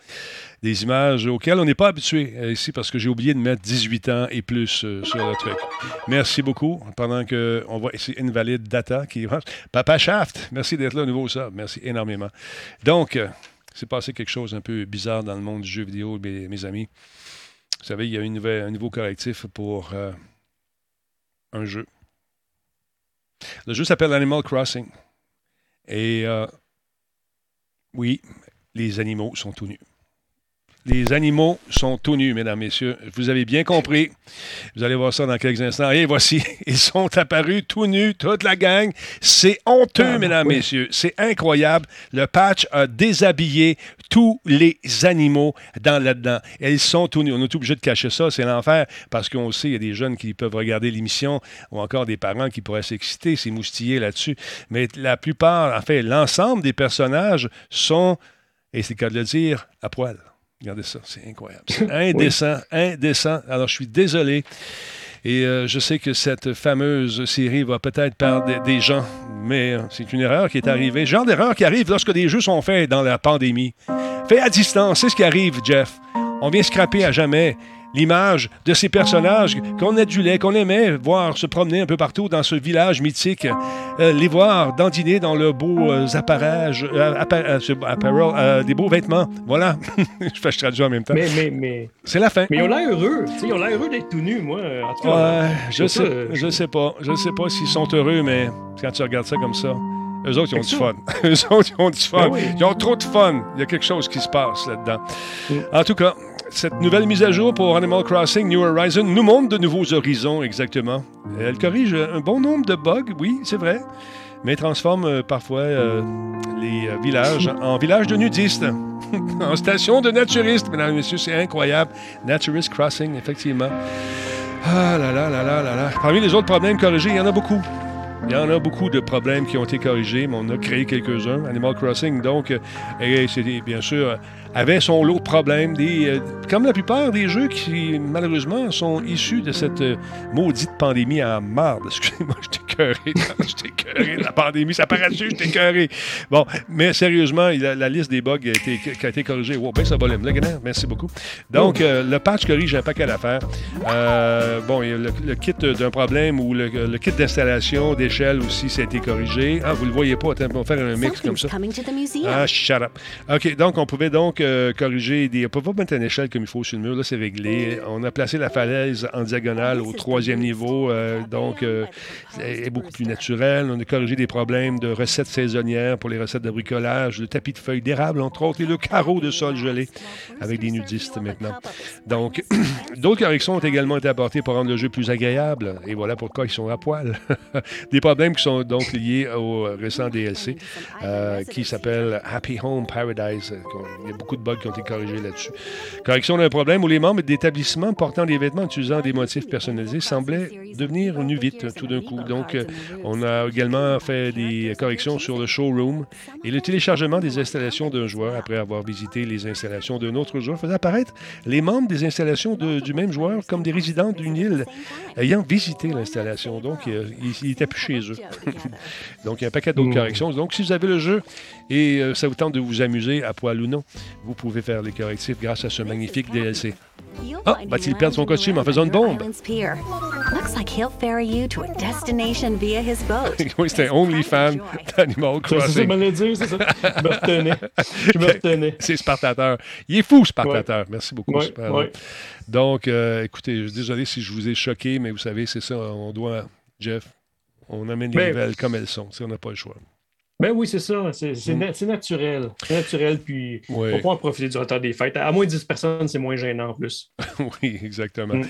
Des images auxquelles on n'est pas habitué euh, ici parce que j'ai oublié de mettre 18 ans et plus euh, sur le truc. Merci beaucoup. Pendant que on voit ici Invalide Data qui Papa Shaft, merci d'être là au nouveau ça. Merci énormément. Donc, euh, c'est passé quelque chose un peu bizarre dans le monde du jeu vidéo, mes, amis. Vous savez, il y a un nouveau correctif pour un jeu. Le jeu s'appelle Animal Crossing. Et euh, oui, les animaux sont tout nus. Les animaux sont tout nus, mesdames, messieurs. Vous avez bien compris. Vous allez voir ça dans quelques instants. Et voici, <laughs> ils sont apparus tout nus, toute la gang. C'est honteux, ah, mesdames, messieurs. C'est incroyable. Le patch a déshabillé tous les animaux dans là-dedans. ils sont tout nus. On est obligé de cacher ça. C'est l'enfer parce qu'on sait, il y a des jeunes qui peuvent regarder l'émission ou encore des parents qui pourraient s'exciter, s'émoustiller là-dessus. Mais la plupart, en fait, l'ensemble des personnages sont, et c'est le cas de le dire, à poil. Regardez ça, c'est incroyable. <laughs> C'est indécent, indécent. Alors, je suis désolé. Et euh, je sais que cette fameuse série va peut-être perdre des, gens, mais euh, c'est une erreur qui est arrivée. Genre d'erreur qui arrive lorsque des jeux sont faits dans la pandémie. Fait à distance, c'est ce qui arrive, Jeff. On vient scraper à jamais l'image de ces personnages qu'on adulait, qu'on aimait voir se promener un peu partout dans ce village mythique, euh, les voir dandiner dans leurs beaux euh, apparages, euh, des beaux vêtements. Voilà. <laughs> je fais je traduis en même temps. Mais, mais, mais... C'est la fin. Mais ils ont l'air heureux. ils ont l'air heureux d'être tout nus, moi. En tout cas, je sais, je sais pas. Je sais pas s'ils sont heureux, mais quand tu regardes ça comme ça. Eux autres, ils ont du fun. <laughs> Eux autres, ils ont du fun. Ben ils ont trop de fun. Il y a quelque chose qui se passe là-dedans. Mm. En tout cas, cette nouvelle mise à jour pour Animal Crossing New Horizons nous montre de nouveaux horizons, exactement. Elle corrige un bon nombre de bugs, oui, c'est vrai, mais transforme euh, parfois euh, les euh, villages en villages de nudistes, <laughs> en station de naturistes, mesdames et messieurs, c'est incroyable. Naturist Crossing, effectivement. Ah là là là là là là. Parmi les autres problèmes corrigés, il y en a beaucoup. Il y en a beaucoup de problèmes qui ont été corrigés, mais on a créé quelques-uns. Animal Crossing, donc, et c'est bien sûr avait son lot de problèmes, des, euh, comme la plupart des jeux qui, malheureusement, sont issus de cette euh, maudite pandémie à marde. <laughs> Excusez-moi, je t'ai cœuré. <laughs> Je cœuré la pandémie. Ça paraît dessus, je t'ai cœuré. Bon, mais sérieusement, la, liste des bugs a été, qui a été corrigée. Wow, ben ça va, merci beaucoup. Donc, euh, le patch corrige un paquet d'affaires. Euh, bon, le, le kit d'un problème ou le, kit d'installation d'échelle aussi, ça a été corrigé. Ah, vous le voyez pas. Attends, on va faire un mix comme ça. Ah, shut up. OK, donc, on pouvait donc euh, corriger des. On peut pas mettre une échelle comme il faut sur le mur, là, c'est réglé. On a placé la falaise en diagonale au troisième niveau, euh, donc euh, est beaucoup plus naturel. On a corrigé des problèmes de recettes saisonnières pour les recettes de bricolage, le tapis de feuilles d'érable, entre autres, et le carreau de sol gelé avec des nudistes maintenant. Donc, <clears throat> d'autres corrections ont également été apportées pour rendre le jeu plus agréable. Et voilà pourquoi ils sont à poil. <laughs> des problèmes qui sont donc liés au récent DLC qui s'appelle Happy Home Paradise. Il y a beaucoup de bugs qui ont été corrigés là-dessus. Correction d'un problème où les membres d'établissements portant des vêtements utilisant des motifs personnalisés semblaient devenir nus vite tout d'un coup. Donc, euh, on a également fait des corrections sur le showroom et le téléchargement des installations d'un joueur après avoir visité les installations d'un autre joueur faisait apparaître les membres des installations du même joueur comme des résidents d'une île ayant visité l'installation. Donc, euh, il n'était plus chez eux. <laughs> Donc, il y a un paquet d'autres corrections. Donc, si vous avez le jeu et euh, ça vous tente de vous amuser à poil ou non, vous pouvez faire les correctifs grâce à ce magnifique DLC. Ah, va-t-il perdre son costume en faisant une bombe? <laughs> oui, c'était OnlyFans d'Animal Crossing. C'est ça, je dire, c'est ça. Je me retenais. Je me <laughs> retenais. C'est Spartateur. Il est fou, Spartateur. Merci beaucoup, Donc, euh, écoutez, je suis désolé si je vous ai choqué, mais vous savez, c'est ça. On doit, Jeff, on amène les nouvelles comme elles sont. Si on n'a pas le choix. Ben oui, c'est ça. C'est mm. naturel. C'est naturel, puis on profiter du retard des fêtes. À moins de 10 personnes, c'est moins gênant en plus. <laughs> oui, exactement. Mm.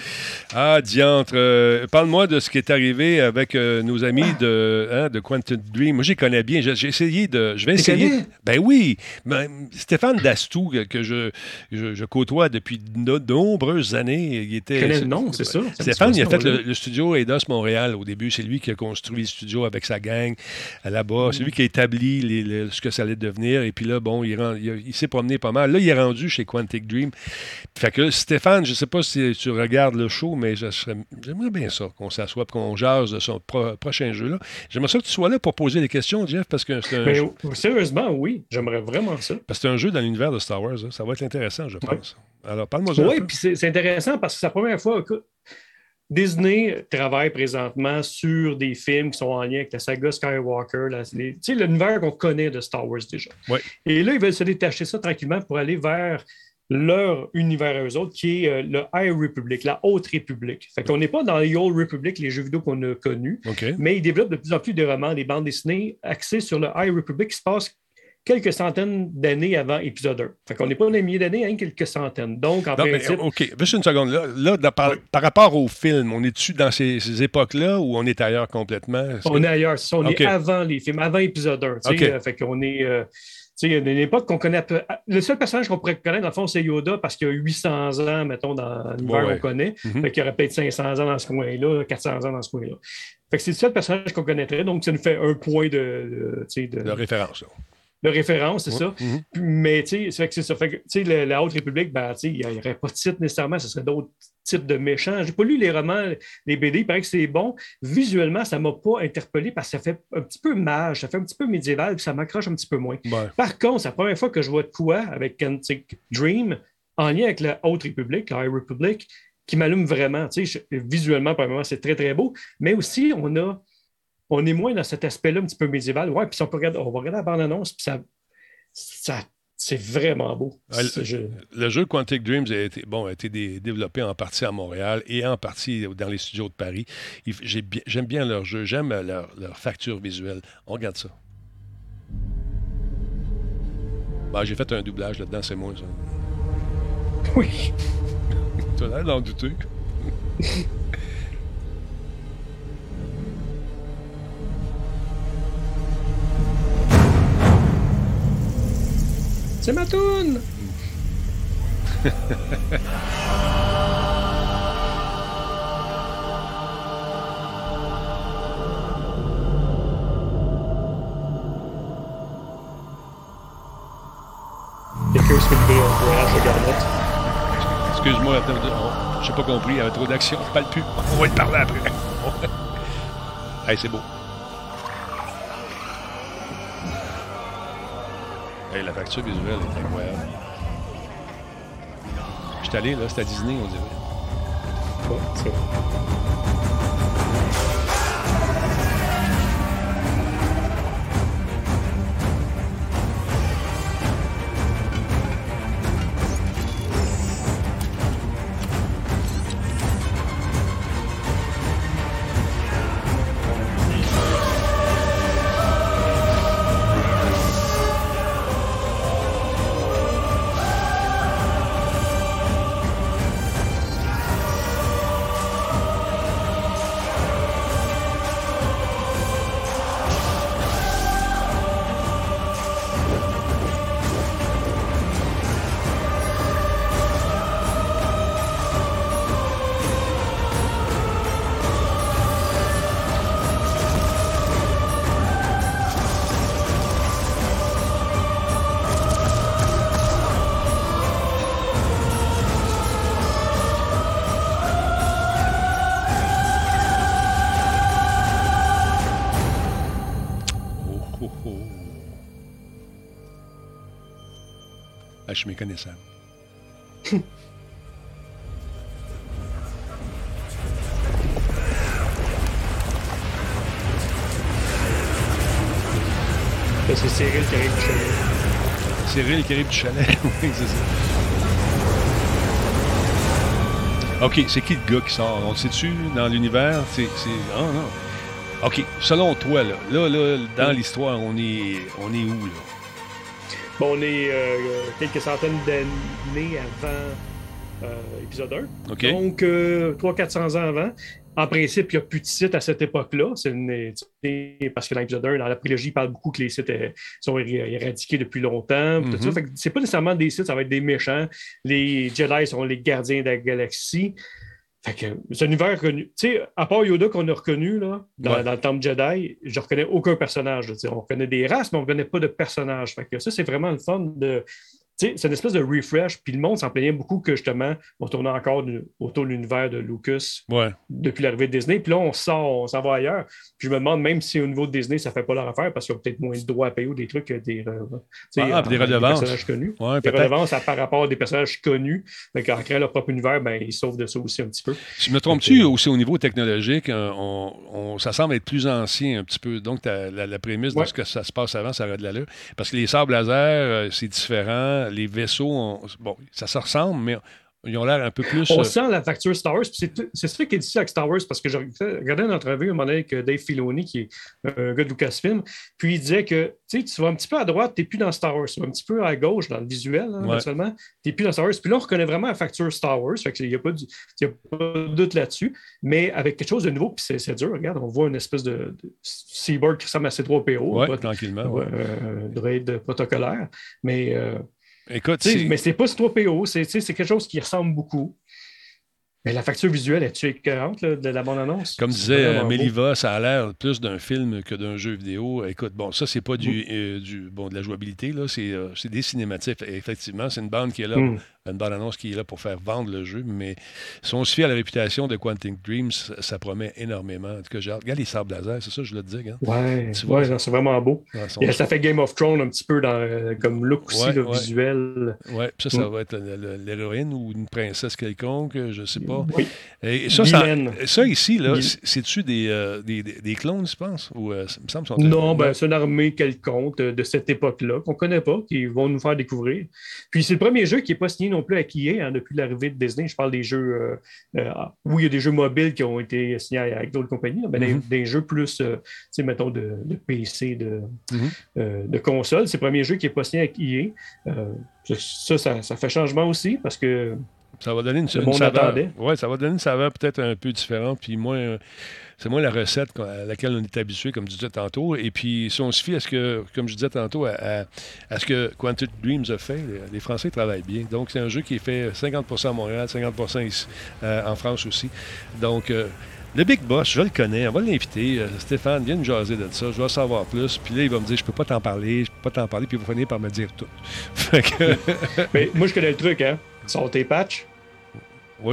Ah, diantre. Euh, parle-moi de ce qui est arrivé avec euh, nos amis de, hein, de Quantum Dream. Moi, j'y connais bien. J'ai essayé de. Je vais essayer. Ben oui. Ben, Stéphane Dastou, que je, je, côtoie depuis de, nombreuses années. Il était. Quel est le nom, c'est ça? Stéphane, il a fait le, studio Eidos Montréal au début. C'est lui qui a construit le studio avec sa gang là-bas. C'est lui qui a été établi ce que ça allait devenir. Et puis là, bon, il, s'est promené pas mal. Là, il est rendu chez Quantic Dream. Fait que Stéphane, je sais pas si tu regardes le show, mais j'aimerais bien ça, qu'on s'assoie et qu'on jase de son prochain jeu-là. J'aimerais ça que tu sois là pour poser des questions, Jeff, parce que c'est un mais, Sérieusement, oui. J'aimerais vraiment ça. Parce que c'est un jeu dans l'univers de Star Wars. Ça va être intéressant, je pense. Alors, parle-moi de Oui, puis c'est intéressant parce que c'est la première fois. que Disney travaille présentement sur des films qui sont en lien avec la saga Skywalker, l'univers qu'on connaît de Star Wars déjà. Et là, ils veulent se détacher ça tranquillement pour aller vers leur univers à eux autres, qui est euh, le High Republic, la Haute République. Fait qu'on n'est pas dans les Old Republic, les jeux vidéo qu'on a connus, mais ils développent de plus en plus de romans, des bandes dessinées axées sur le High Republic qui se passe quelques centaines d'années avant épisode 1. Fait qu'on n'est pas dans les milliers d'années, hein, quelques centaines. Donc, en principe... OK, juste une seconde. Là, par, rapport au film, on est-tu dans ces, époques-là ou on est ailleurs complètement? on est ailleurs. On est avant les films, avant épisode 1. Euh, fait qu'on est... Euh, il y a une époque qu'on connaît. Peu... Le seul personnage qu'on pourrait connaître, dans le fond, c'est Yoda parce qu'il y a 800 ans, mettons, dans l'univers qu'on connaît. Mm Fait qu'il y aurait peut-être 500 ans dans ce coin-là, 400 ans dans ce coin-là. Fait que c'est le seul personnage qu'on connaîtrait. Donc, ça nous fait un point de, de, de... de référence. Là de référence, c'est ça. Mhm. Mais tu sais, c'est ça. Fait que, la, la Haute République, ben, il n'y aurait pas de titre nécessairement, ce serait d'autres types de méchants. J'ai pas lu les romans, les BD, il paraît que c'est bon. Visuellement, ça ne m'a pas interpellé parce que ça fait un petit peu mage, ça fait un petit peu médiéval, puis ça m'accroche un petit peu moins. Par contre, c'est la première fois que je vois de quoi avec Quantic Dream en lien avec la Haute République, la High Republic, qui m'allume vraiment. Visuellement, premièrement, c'est très, très beau. Mais aussi, on a on est moins dans cet aspect-là un petit peu médiéval. Ouais, puis on, peut regarder, on va regarder la bande-annonce, puis ça, ça c'est vraiment beau. le, jeu. le, jeu Quantic Dreams a été, bon, a été développé en partie à Montréal et en partie dans les studios de Paris. J'aime bien leur jeu, j'aime leur, leur, facture visuelle. On regarde ça. Bah, J'ai fait un doublage là-dedans, c'est moi, ça. Oui. <laughs> tu as l'air d'en douter. <laughs> C'est ma toune! <laughs> Excuse-moi, je n'ai pas compris, il y avait trop d'action. Pas le pub. On va te parler après. <laughs> hey, c'est beau. La facture visuelle est incroyable. Je suis allé, là, c'était à Disney, on dirait. Je suis méconnaissable. <laughs> C'est Cyril qui arrive du chalet. Cyril qui arrive du chalet, <laughs> oui, c'est ça. OK, c'est qui le gars qui sort? On le sait-tu dans l'univers? C'est. Ah non. OK, selon toi, là, là, là dans l'histoire, on est, on est où, là? Bon, on est euh, quelques centaines d'années avant euh, épisode 1. Donc, 300-400 euh, ans avant. En principe, il n'y a plus de sites à cette époque-là. C'est parce que dans l'épisode 1, dans la prélogie, il parle beaucoup que les sites sont éradiqués depuis longtemps. Mm-hmm. C'est pas nécessairement des sites, ça va être des méchants. Les Jedi sont les gardiens de la galaxie. C'est un univers connu. Tu sais, à part Yoda qu'on a reconnu là, dans, le Temple Jedi, je ne reconnais aucun personnage. on reconnaît des races, mais on ne reconnaît pas de personnages. Fait que ça, c'est vraiment le fun de, c'est une espèce de refresh. Puis le monde s'en plaignait beaucoup que justement, on tournait encore autour de l'univers de Lucas depuis l'arrivée de Disney. Puis là, on sort, on s'en va ailleurs. Puis je me demande même si au niveau de Disney, ça ne fait pas leur affaire parce qu'ils ont peut-être moins de droits à payer ou des trucs, des, ah, des redevances. personnages connus. des redevances par rapport à des personnages connus. Mais en créant leur propre univers, ben, ils sauvent de ça aussi un petit peu. Je me trompe-tu aussi au niveau technologique, euh, on, ça semble être plus ancien un petit peu. Donc, la, la, prémisse de ce que ça se passe avant, ça aurait de l'allure. Parce que les sables laser, euh, c'est différent. Les vaisseaux, bon, ça se ressemble, mais ils ont l'air un peu plus. On euh, sent la facture Star Wars. C'est ça qui est dit avec Star Wars, parce que j'ai regardé une entrevue un moment donné avec Dave Filoni, qui est un gars de Lucasfilm, puis il disait que tu vas un petit peu à droite, tu n'es plus dans Star Wars. Tu vas un petit peu à gauche dans le visuel, hein, seulement. Tu n'es plus dans Star Wars. Puis là, on reconnaît vraiment la facture Star Wars. Il n'y a, pas de doute là-dessus. Mais avec quelque chose de nouveau, puis c'est dur. Regarde, on voit une espèce de, Seabird qui ressemble à C3PO. Oui, tranquillement. Euh, droïde protocolaire. Mais. Euh, Écoute, mais c'est pas C3PO, c'est quelque chose qui ressemble beaucoup. Mais la facture visuelle est-tu écœurante de la bande-annonce? Comme disait euh, Meliva, ça a l'air plus d'un film que d'un jeu vidéo. Écoute, bon, ça, c'est pas du, euh, du, bon, de la jouabilité, là, c'est, euh, des cinématiques. Effectivement, c'est une bande qui est là hmm une bonne annonce qui est là pour faire vendre le jeu, mais si on se fie à la réputation de Quantic Dreams, ça, promet énormément. En tout cas, regarde les sables laser, c'est ça je le dis. Hein? Ouais, ouais c'est vraiment beau. ça fait Game of Thrones un petit peu dans, euh, comme look aussi, le visuel. Oui, ça, ça mm. va être l'héroïne ou une princesse quelconque, je ne sais pas. Et ça, ça, ça, ici, là, c'est-tu des, euh, des, des, clones, je pense? Ou, euh, me semble, non, ben, c'est une armée quelconque de, cette époque-là qu'on ne connaît pas, qui vont nous faire découvrir. Puis c'est le premier jeu qui n'est pas signé non plus à qui hein, depuis l'arrivée de Disney. Je parle des jeux. Euh, euh, oui, il y a des jeux mobiles qui ont été signés avec d'autres compagnies, mais mm-hmm. des, jeux plus, euh, mettons, de, PC, de, mm-hmm. de console. C'est le premier jeu qui n'est pas signé avec EA. Ça, ça, fait changement aussi parce que. Ça va donner une, une saveur. Ouais, ça va donner une saveur peut-être un peu différente, puis moins c'est moins la recette à laquelle on est habitué, comme je disais tantôt. Et puis, si on se fie à ce que, comme je disais tantôt, à, ce que Quantum Dreams a fait, les Français travaillent bien. Donc, c'est un jeu qui est fait 50% à Montréal, 50% ici, euh, en France aussi. Donc, euh, le Big Boss, je le connais, on va l'inviter. Euh, Stéphane, viens nous jaser de ça, je dois savoir plus. Puis là, il va me dire, je peux pas t'en parler, je peux pas t'en parler, puis il va finir par me dire tout. <laughs> <laughs> Mais moi, je connais le truc, hein. Sont tes patchs,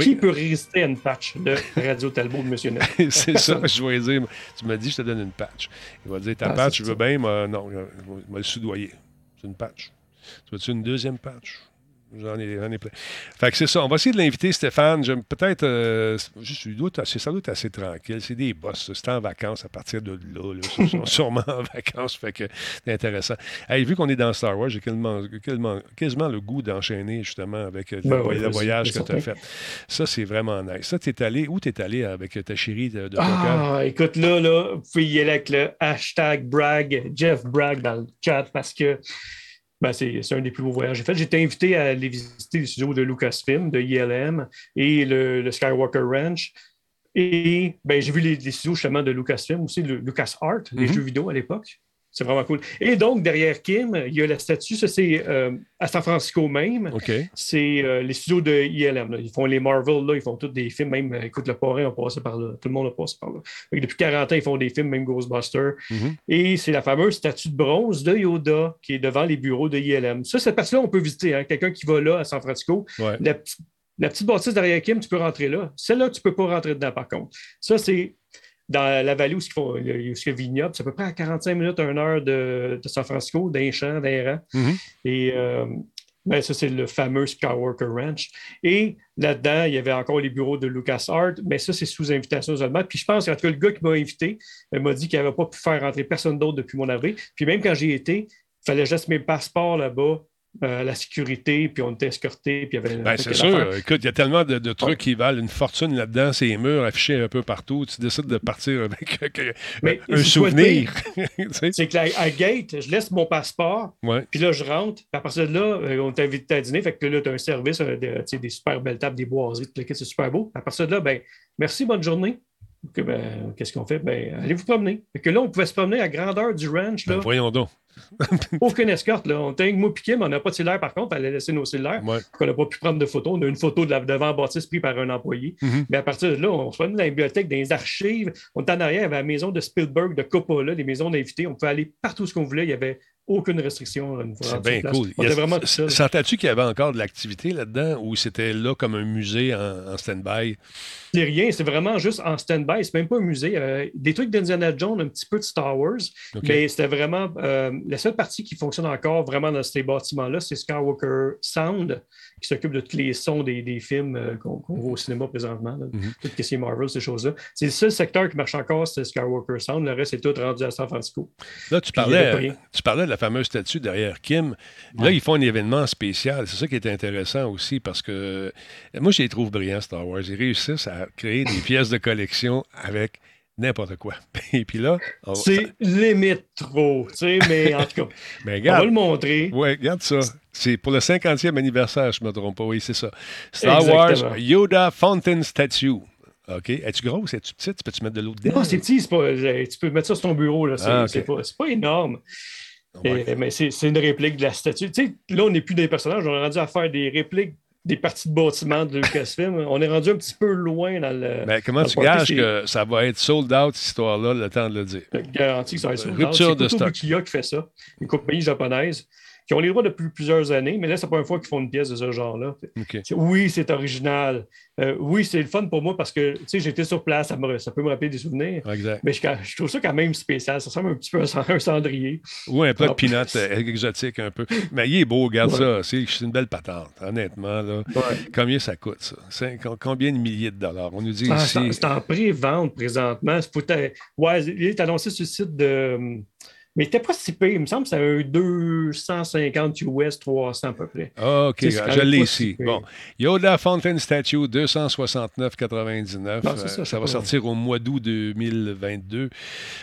qui peut résister à une patch de Radio Talbot de M. Net? <laughs> c'est ça, je vais dire. Tu m'as dit, je te donne une patch. Il va dire, ta ah, patch, je veux bien, mais non, il va le soudoyer. C'est une patch. Tu veux-tu une deuxième patch? J'en ai, ai, plein. Fait que c'est ça. On va essayer de l'inviter, Stéphane. Peut-être. Euh, c'est sans doute assez tranquille. C'est des boss. C'est en vacances à partir de là. Ils sont <laughs> sûrement en vacances. Fait que c'est intéressant. vu qu'on est dans Star Wars, j'ai quasiment, quasiment, le goût d'enchaîner justement avec euh, ben le, voyage que tu as fait. Ça, c'est vraiment nice. Ça, tu es allé. Où tu es allé avec ta chérie de, de Ah, écoute, là, là, vous pouvez y aller avec le hashtag brag, Jeff Bragg dans le chat parce que ben, c'est un des plus beaux voyages que j'ai fait. J'ai été invité à aller visiter les studios de Lucasfilm, de ILM et le, Skywalker Ranch. Et ben, j'ai vu les, studios justement de Lucasfilm, aussi le LucasArt, les mm-hmm. jeux vidéo à l'époque. C'est vraiment cool. Et donc, derrière Kim, il y a la statue, ça c'est euh, à San Francisco même. C'est euh, les studios de ILM. Ils font les Marvel, là, ils font tous des films, même, écoute, le parrain a passé par là. Tout le monde a passé par là. depuis 40 ans, ils font des films, même Ghostbusters. Mhm. Et c'est la fameuse statue de bronze de Yoda qui est devant les bureaux de ILM. Ça, cette partie-là, on peut visiter. Hein. Quelqu'un qui va là à San Francisco, la, petite bâtisse derrière Kim, tu peux rentrer là. Celle-là, tu ne peux pas rentrer dedans, par contre. Ça, c'est dans la vallée où il y a Vignoble, c'est à peu près à 45 minutes, 1 heure de, San Francisco, d'un champ, d'un rang. Mm-hmm. Et euh, ben, ça, c'est le fameux Skywalker Ranch. Et là-dedans, il y avait encore les bureaux de LucasArts, mais ça, c'est sous invitation seulement. Puis je pense qu'en tout cas, le gars qui m'a invité m'a dit qu'il n'avait pas pu faire rentrer personne d'autre depuis mon avril. Puis même quand j'y étais, il fallait juste mes passeports là-bas euh, la sécurité, puis on était escortés, puis il y avait. Ben, c'est sûr. Écoute, il y a tellement de, trucs qui valent une fortune là-dedans, ces murs affichés un peu partout. Tu décides de partir avec un souvenir. <laughs> c'est que à Gate, je laisse mon passeport, puis là, je rentre, puis à partir de là, euh, on t'invite à dîner, fait que là, tu as un service, euh, des super belles tables, des boiseries, c'est super beau. À partir de là, ben, merci, bonne journée. Ben, qu'est-ce qu'on fait? Ben, allez vous promener. Fait que là, on pouvait se promener à grandeur du ranch. Là. Ben, voyons donc. <laughs> Aucune escorte. Là. On était moi piqué, mais on n'a pas de cellulaire par contre. Elle a laissé nos cellulaires. Ouais. On n'a pas pu prendre de photos. On a une photo de la, devant bâtisse prise par un employé. Mm-hmm. Mais à partir de là, on se dans la bibliothèque, dans les archives. On était en arrière, il y avait la maison de Spielberg, de Coppola, les maisons d'invités. On pouvait aller partout ce qu'on voulait. Il y avait aucune restriction. C'est bien cool. Vraiment Sentais-tu qu'il y avait encore de l'activité là-dedans ou c'était là comme un musée en, stand-by? C'est rien, c'est vraiment juste en stand-by. C'est même pas un musée. Euh, des trucs d'Indiana Jones, un petit peu de Star Wars, mais c'était vraiment euh, la seule partie qui fonctionne encore vraiment dans ces bâtiments-là, c'est Skywalker Sound, qui s'occupe de tous les sons des, des films euh, qu'on voit au cinéma présentement, mhm. tout ce qui est Marvel, ces choses-là. C'est le seul secteur qui marche encore, c'est Skywalker Sound. Le reste, c'est tout rendu à San Francisco. Là, tu parlais, tu parlais de la fameuse statue derrière Kim. Là, ils font un événement spécial. C'est ça qui est intéressant aussi parce que moi, je les trouve brillants, Star Wars. Ils réussissent à créer des pièces de collection avec n'importe quoi. <laughs> Et puis là. C'est limite trop, tu sais, mais en tout cas, <laughs> mais on va le montrer. Oui, regarde ça. C'est pour le 50e anniversaire, je ne me trompe pas. Oui, c'est ça. Star Wars Yoda Fountain Statue. OK? Es-tu grosse? Es-tu petite? Peux-tu mettre de l'eau dedans? Non, c'est petit. Pas, tu peux mettre ça sur ton bureau. Là. C'est, ah, pas, pas, énorme. mais c'est, une réplique de la statue. Tu sais, là, on n'est plus des personnages. On est rendu à faire des répliques des parties de bâtiment de Lucasfilm. <laughs> on est rendu un petit peu loin dans le. Mais comment tu gages que ça va être sold out, cette histoire-là, le temps de le dire? Je garantis que ça va être sold out. C'est de stock. qui fait ça, une compagnie japonaise qui ont les droits depuis plusieurs années, mais là, c'est pas une fois qu'ils font une pièce de ce genre-là. Oui, c'est original. Euh, oui, c'est le fun pour moi parce que j'étais sur place, ça, peut me rappeler des souvenirs. Mais je, trouve ça quand même spécial. Ça ressemble un petit peu à un cendrier. Oui, un peu de peanut euh, exotique un peu. Mais il est beau, regarde ça. C'est une belle patente, honnêtement. Là. Combien ça coûte, ça? Combien de milliers de dollars? On nous dit ah, ici. C'est en pré-vente présentement. Ouais, il est annoncé sur le site de. Mais il n'était pas si pire. Il me semble que c'était un 250 US, 300 à peu près. Ah, OK, je l'ai ici. Bon. Yoda Fountain Statue, 269,99. Ah, ça, ça, va sortir au mois d'août 2022.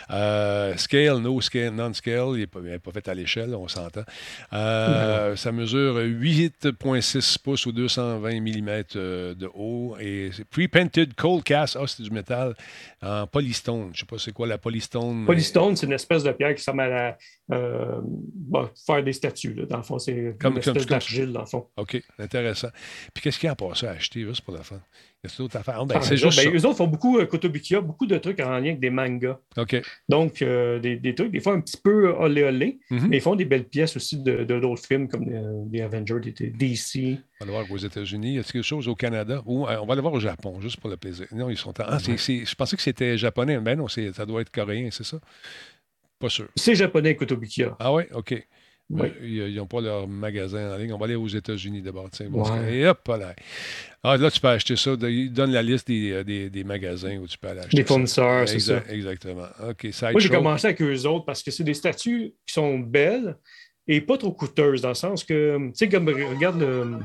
Euh, scale, no scale, non-scale. Il n'est pas, pas, fait à l'échelle, on s'entend. Euh, ça mesure 8,6 pouces ou 220 mm euh, de haut. Et c'est pre-painted cold cast. Ah, c'est du métal en polystone. Je ne sais pas c'est quoi la polystone. Polystone, c'est une espèce de pierre qui s'appelle euh, faire des statues. dans le fond, c'est comme une espèce d'argile, dans le fond. OK, intéressant. Puis qu'est-ce qu'il y a à passer à acheter juste pour la fin? Qu'est-ce d'autre à faire? Ben, juste ben, eux autres font beaucoup, euh, Kotobukiya, beaucoup de trucs en lien avec des mangas. OK. Donc, euh, des, trucs, des fois un petit peu olé olé, mm-hmm. mais ils font des belles pièces aussi de, d'autres films comme des Avengers, des, DC. On va le voir aux États-Unis. Y a quelque chose au Canada? Ou on va le voir au Japon, juste pour le plaisir. Non, ils sont. Ah, je pensais que c'était japonais. Ben non, ça doit être coréen, c'est ça? Pas sûr. C'est japonais, Kotobukiya. Ah oui? OK. Oui. Ils n'ont pas leur magasin en ligne. On va aller aux États-Unis d'abord. Et hop, là. Ah, là, tu peux acheter ça. Ils donnent la liste des, euh, des, des, magasins où tu peux aller acheter. Des fournisseurs, c'est ça. Exactement. OK. Moi, j'ai commencé avec eux autres parce que c'est des statues qui sont belles et pas trop coûteuses, dans le sens que, tu sais, comme regarde le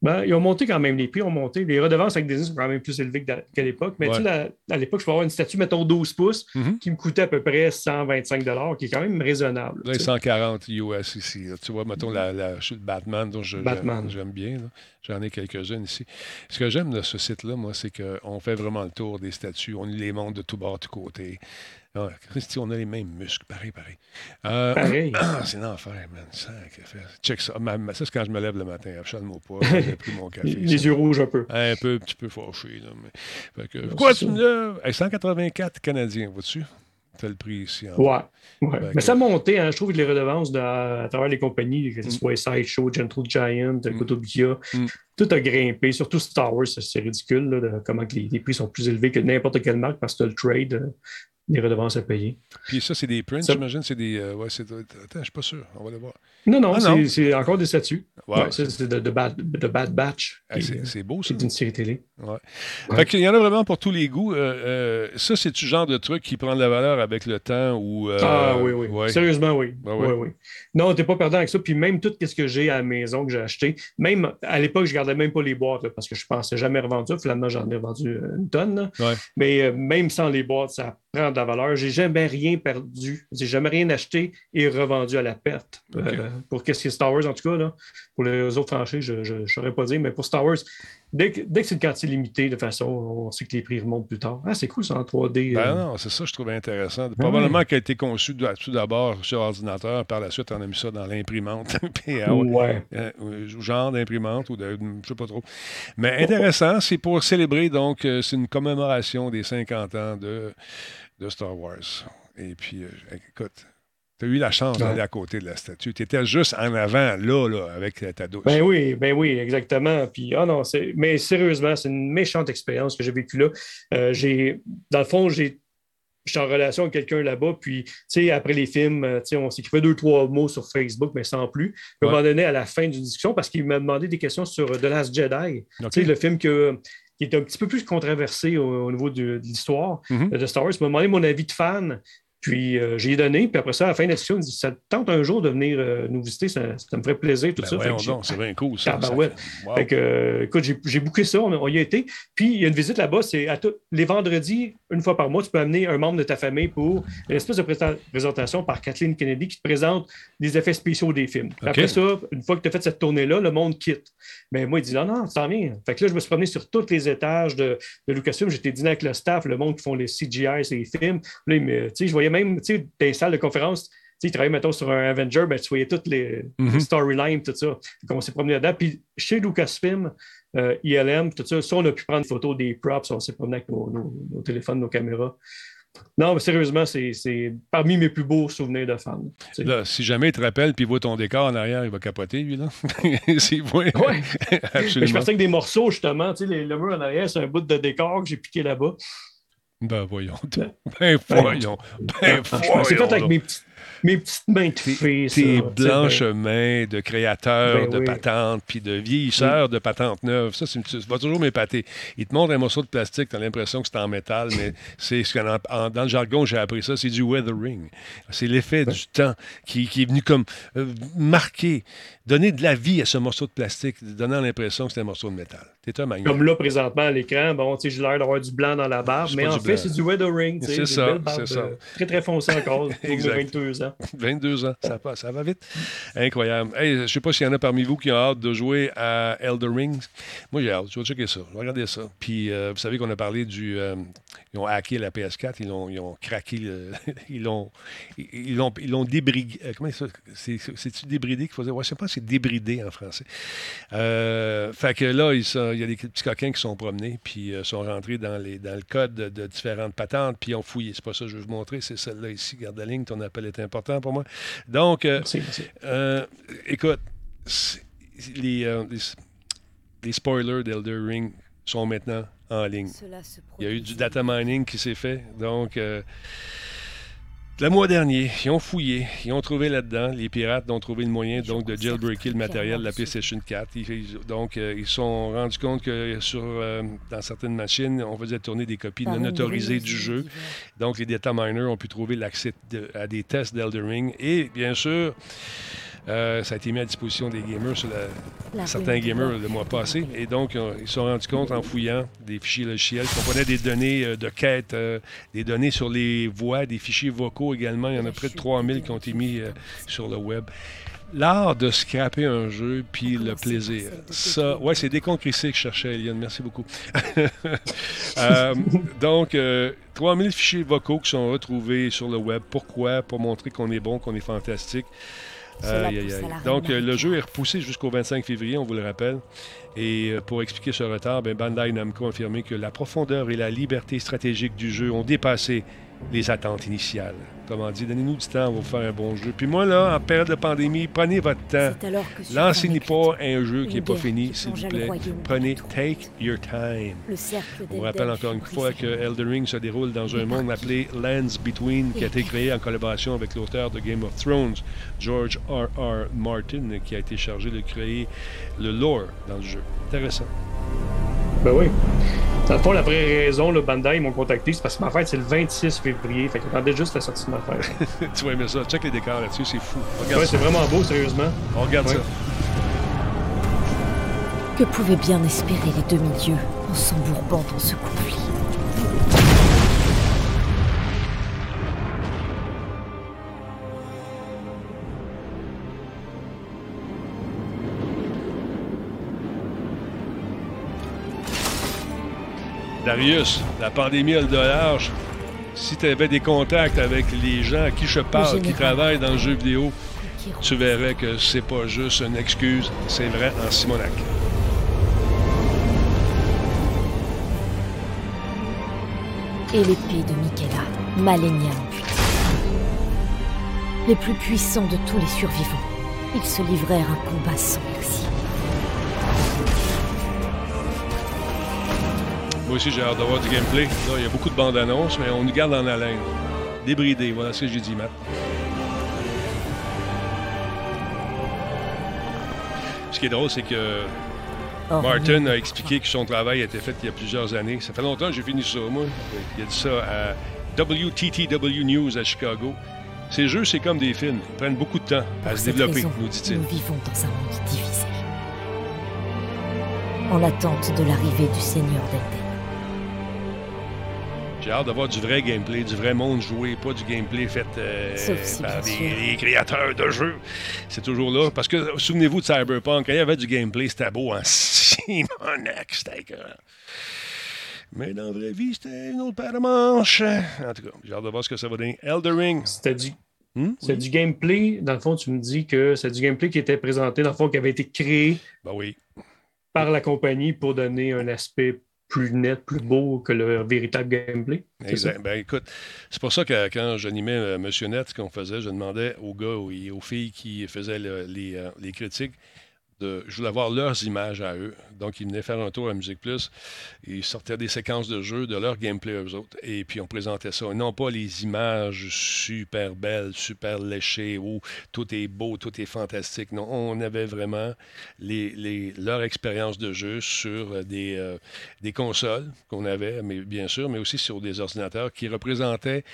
ben, ils ont monté quand même, les prix ont monté. Les redevances avec Disney sont quand même plus élevées qu'à l'époque. Mais tu sais, à l'époque, je pouvais avoir une statue, mettons 12 pouces, mm-hmm. qui me coûtait à peu près 125 qui est quand même raisonnable. Là, 140 US ici. Tu vois, mettons la, la Batman, dont j'aime bien. J'en ai quelques-unes ici. Ce que j'aime de ce site-là, moi, c'est qu'on fait vraiment le tour des statues. On les montre de tout bord, de tout côté. Ah, Christy, on a les mêmes muscles, pareil, pareil. Euh, pareil. <clears throat> c'est l'enfer, man. Check ça. ça, c'est quand je me lève le matin. Absolument pas. J'ai <laughs> pris mon café. les yeux rouges un peu. Un peu, un petit peu fâché. Là, mais... fait que, quoi, tu me lèves? 184 Canadiens, vois-tu? Le prix ici. Ouais. ouais. Mais ça a monté, hein, je trouve que les redevances à travers les compagnies, que ce mm. soit Sideshow, Gentle Giant, mm. Kotobia, mm. tout a grimpé, surtout Star Wars, c'est ridicule là, de, comment les, les, prix sont plus élevés que n'importe quelle marque parce que le trade, euh, des redevances à payer. Puis ça, c'est des prints, j'imagine, c'est des. Euh, ouais, c'est, attends, je ne suis pas sûr. On va le voir. Non, non, ah, c'est, encore des statues. Ouais, c'est de, de, bad, de Bad Batch. Ah, c'est, beau, ça. C'est une série télé. Ouais. Fait qu'il y en a vraiment pour tous les goûts. Euh, euh, ça, c'est du genre de truc qui prend de la valeur avec le temps ou. ah oui, oui. Sérieusement, oui. Ah, oui, oui. Non, t'es pas perdant avec ça. Puis même tout ce que j'ai à la maison que j'ai acheté, même à l'époque, je gardais même pas les boîtes parce que je pensais jamais revendre ça. Finalement, j'en ai vendu une tonne. Mais même sans les boîtes, ça prend de la valeur. J'ai jamais rien perdu. J'ai jamais rien acheté et revendu à la perte. Euh, pour qu'est-ce que Star Wars, en tout cas, là, pour les autres franchises, je ne saurais pas dire, mais pour Star Wars, dès que, dès que c'est une quantité limitée, de façon, on sait que les prix remontent plus tard. Ah, c'est cool ça en 3D. Ben non, c'est ça, je trouvais intéressant. Probablement qu'elle a été conçue tout d'abord sur ordinateur, par la suite, on a mis ça dans l'imprimante. <laughs> ouais. genre d'imprimante ou de. Je sais pas trop. Mais intéressant, c'est pour célébrer, donc, c'est une commémoration des 50 ans de, de Star Wars. Et puis, euh, écoute, tu as eu la chance d'aller à côté de la statue. Tu étais juste en avant, là, là, avec ta douche. Ben oui, ben oui, exactement. Puis, oh non, mais sérieusement, c'est une méchante expérience que j'ai vécue là. Euh, j'ai, dans le fond, j'ai suis en relation avec quelqu'un là-bas, puis, tu sais, après les films, euh, tu sais, on s'écrivait deux, trois mots sur Facebook, mais sans plus. à un moment donné, à la fin d'une discussion, parce qu'il m'a demandé des questions sur The Last Jedi, tu sais, le film que, qui est un petit peu plus controversé au, niveau de, l'histoire mm-hmm. de Star Wars. Il m'a demandé mon avis de fan. Puis euh, j'ai donné, puis après ça, à la fin de la discussion, il me dit Ça te tente un jour de venir euh, nous visiter, ça, me ferait plaisir, tout ben ça. c'est bien cool, ça. Ah, ben fait que, euh, écoute, j'ai bouclé ça, on, y a été. Puis il y a une visite là-bas, c'est les vendredis, une fois par mois, tu peux amener un membre de ta famille pour une espèce de présentation par Kathleen Kennedy qui te présente des effets spéciaux des films. Après ça, une fois que tu as fait cette tournée-là, le monde quitte. Mais moi, il dit Non, non, ça bien. Fait que là, je me suis promené sur tous les étages de, de Lucasfilm. J'étais dîné avec le staff, le monde qui font les CGI, les films. Là, je voyais même, tu sais, des salles de conférence, tu travailles, mettons, sur un Avenger, ben, tu voyais toutes les, mhm. storylines, tout ça. on s'est promené là-dedans. Puis chez Lucasfilm, euh, ILM, tout ça, ça, on a pu prendre des photos des props, on s'est promené avec nos, téléphones, nos caméras. Non, mais sérieusement, c'est parmi mes plus beaux souvenirs de fan. Là, si jamais il te rappelle puis il voit ton décor en arrière, il va capoter, lui, là. <laughs> S'il voit. Oui. <laughs> Absolument. je pensais que des morceaux, justement, tu sais, le mur en arrière, c'est un bout de décor que j'ai piqué là-bas. Ben voyons. Ben, ben voyons. Ben voyons. C'est fait avec mes petites mes petites mains de fille. Tes blanches mains de créateurs ben de patentes, puis de vieillisseurs de patentes neuves. Ça, c'est va toujours m'épater. Ils te montrent un morceau de plastique, tu as l'impression que c'est en métal, mais <laughs> c'est ce dans le jargon, j'ai appris ça, c'est du weathering. C'est l'effet du temps qui, qui, est venu comme euh, marquer donner de la vie à ce morceau de plastique, donnant l'impression que c'est un morceau de métal. C'est un magnifique. Comme là, présentement, à l'écran, bon, tu sais, j'ai l'air d'avoir du blanc dans la barbe, mais en fait, c'est du weathering. C'est ça, c'est ça. Très, très foncé encore. <laughs> exact. 22 ans. 22 <laughs> ans, ça passe, ça va vite. Incroyable. Hey, je ne sais pas s'il y en a parmi vous qui ont hâte de jouer à Elder Rings. Moi, j'ai hâte. Je vais checker ça. Je vais regarder ça. Puis, euh, vous savez qu'on a parlé du. Euh, ils ont hacké la PS4, ils ont, ils ont craqué, <laughs> ils l'ont ils l'ont ils l'ont débridé. Euh, comment ça C'est-tu débridé qu'il faut dire? Ouais, je sais pas, c'est débridé en français. Fait que là, il, y a des petits coquins qui sont promenés, puis sont rentrés dans, les, dans le code de, différentes patentes, puis ont fouillé. C'est pas ça que je veux vous montrer, c'est celle-là ici. Garde la ligne, ton appel est important pour moi. Donc, écoute, les, les spoilers d'Elder Ring sont maintenant en ligne. Il y a eu du data mining qui s'est fait. Donc, euh, le mois dernier, ils ont fouillé, ils ont trouvé là-dedans, les pirates ont trouvé le moyen donc de jailbreaker le matériel de la PlayStation 4. donc, euh, ils se sont rendus compte que sur, euh, dans certaines machines, on faisait tourner des copies non autorisées du jeu. Donc, les data miners ont pu trouver l'accès à des tests d'Eldering. Et, bien sûr, euh, ça a été mis à disposition des gamers, sur certains gamers le mois passé. Et donc, euh, ils se sont rendus compte en fouillant des fichiers logiciels qui comprenaient des données euh, de quête, des données sur les voix, des fichiers vocaux également. Il y en a près de 3000 qui ont été mis sur le web. L'art de scraper un jeu, puis le plaisir. Ça, ouais, c'est déconcrissé que je cherchais, Eliane. Merci beaucoup. <laughs> donc, 3000 fichiers vocaux qui sont retrouvés sur le web. Pourquoi? Pour montrer qu'on est bon, qu'on est fantastique. Donc, le jeu est repoussé jusqu'au 25 février, on vous le rappelle. Et euh, pour expliquer ce retard, ben, Bandai Namco a affirmé que la profondeur et la liberté stratégique du jeu ont dépassé les attentes initiales. Comment dit, donnez-nous du temps, on va vous faire un bon jeu. Puis moi, là, en période de pandémie, prenez votre temps. Lancez-n'y pas un jeu qui n'est pas fini, s'il vous plaît. Prenez Take Your Time. On vous rappelle encore une fois que Elden Ring se déroule dans un monde appelé Lands Between, qui a été créé en collaboration avec l'auteur de Game of Thrones, George R. R. Martin, qui a été chargé de créer le lore dans le jeu. Intéressant. Ben oui. Dans le fond, la vraie raison, le Bandai, ils m'ont contacté, c'est parce que ma fête, c'est le 26 février. Fait qu'ils juste la sortie de ma fête. <laughs> tu vas aimer ça. Check les décors là-dessus, c'est fou. ouais, c'est vraiment beau, sérieusement. On regarde ça. Que pouvaient bien espérer les demi-dieux en s'embourbant dans ce conflit? Darius, la pandémie a le large. Si tu avais des contacts avec les gens à qui je parle, qui travaillent dans le jeu vidéo, tu verrais que c'est pas juste une excuse, c'est vrai en Simonac. Et l'épée de Michaela, Malenia Les plus puissants de tous les survivants, ils se livrèrent un combat sans merci. Moi aussi, j'ai hâte d'avoir du gameplay. Là, il y a beaucoup de bandes annonces, mais on nous garde en haleine. Débridé, voilà ce que j'ai dit, Matt. Ce qui est drôle, c'est que oh, Martin a expliqué que son travail a été fait il y a plusieurs années. Ça fait longtemps que j'ai fini ça, moi. Il a dit ça à WTTW News à Chicago. Ces jeux, c'est comme des films. Ils prennent beaucoup de temps à se développer, nous dit-il. Nous vivons dans un monde difficile. En attente de l'arrivée du Seigneur d'Elden. J'ai hâte d'avoir du vrai gameplay, du vrai monde joué, pas du gameplay fait euh, par des, créateurs de jeux. C'est toujours là. Parce que souvenez-vous de Cyberpunk, quand il y avait du gameplay, c'était beau en Simonac, c'était mais dans la vraie vie, c'était une autre paire de manches. En tout cas, j'ai hâte de voir ce que ça va donner. Elder C'était du, hmm? c'est du gameplay. Dans le fond, tu me dis que c'est du gameplay qui était présenté, dans le fond, qui avait été créé ben oui. par la compagnie pour donner un aspect plus net, plus beau que le véritable gameplay. Exact. Ben, écoute, c'est pour ça que quand j'animais euh, Monsieur Net, ce qu'on faisait, je demandais aux gars et aux filles qui faisaient les, euh, les critiques je voulais voir leurs images à eux. Donc, ils venaient faire un tour à Musique Plus. Ils sortaient des séquences de jeux de leur gameplay eux autres. Et puis, on présentait ça. non pas les images super belles, super léchées, où tout est beau, tout est fantastique. Non, on avait vraiment leur expérience de jeu sur des, euh, des consoles qu'on avait, mais bien sûr, mais aussi sur des ordinateurs qui représentaient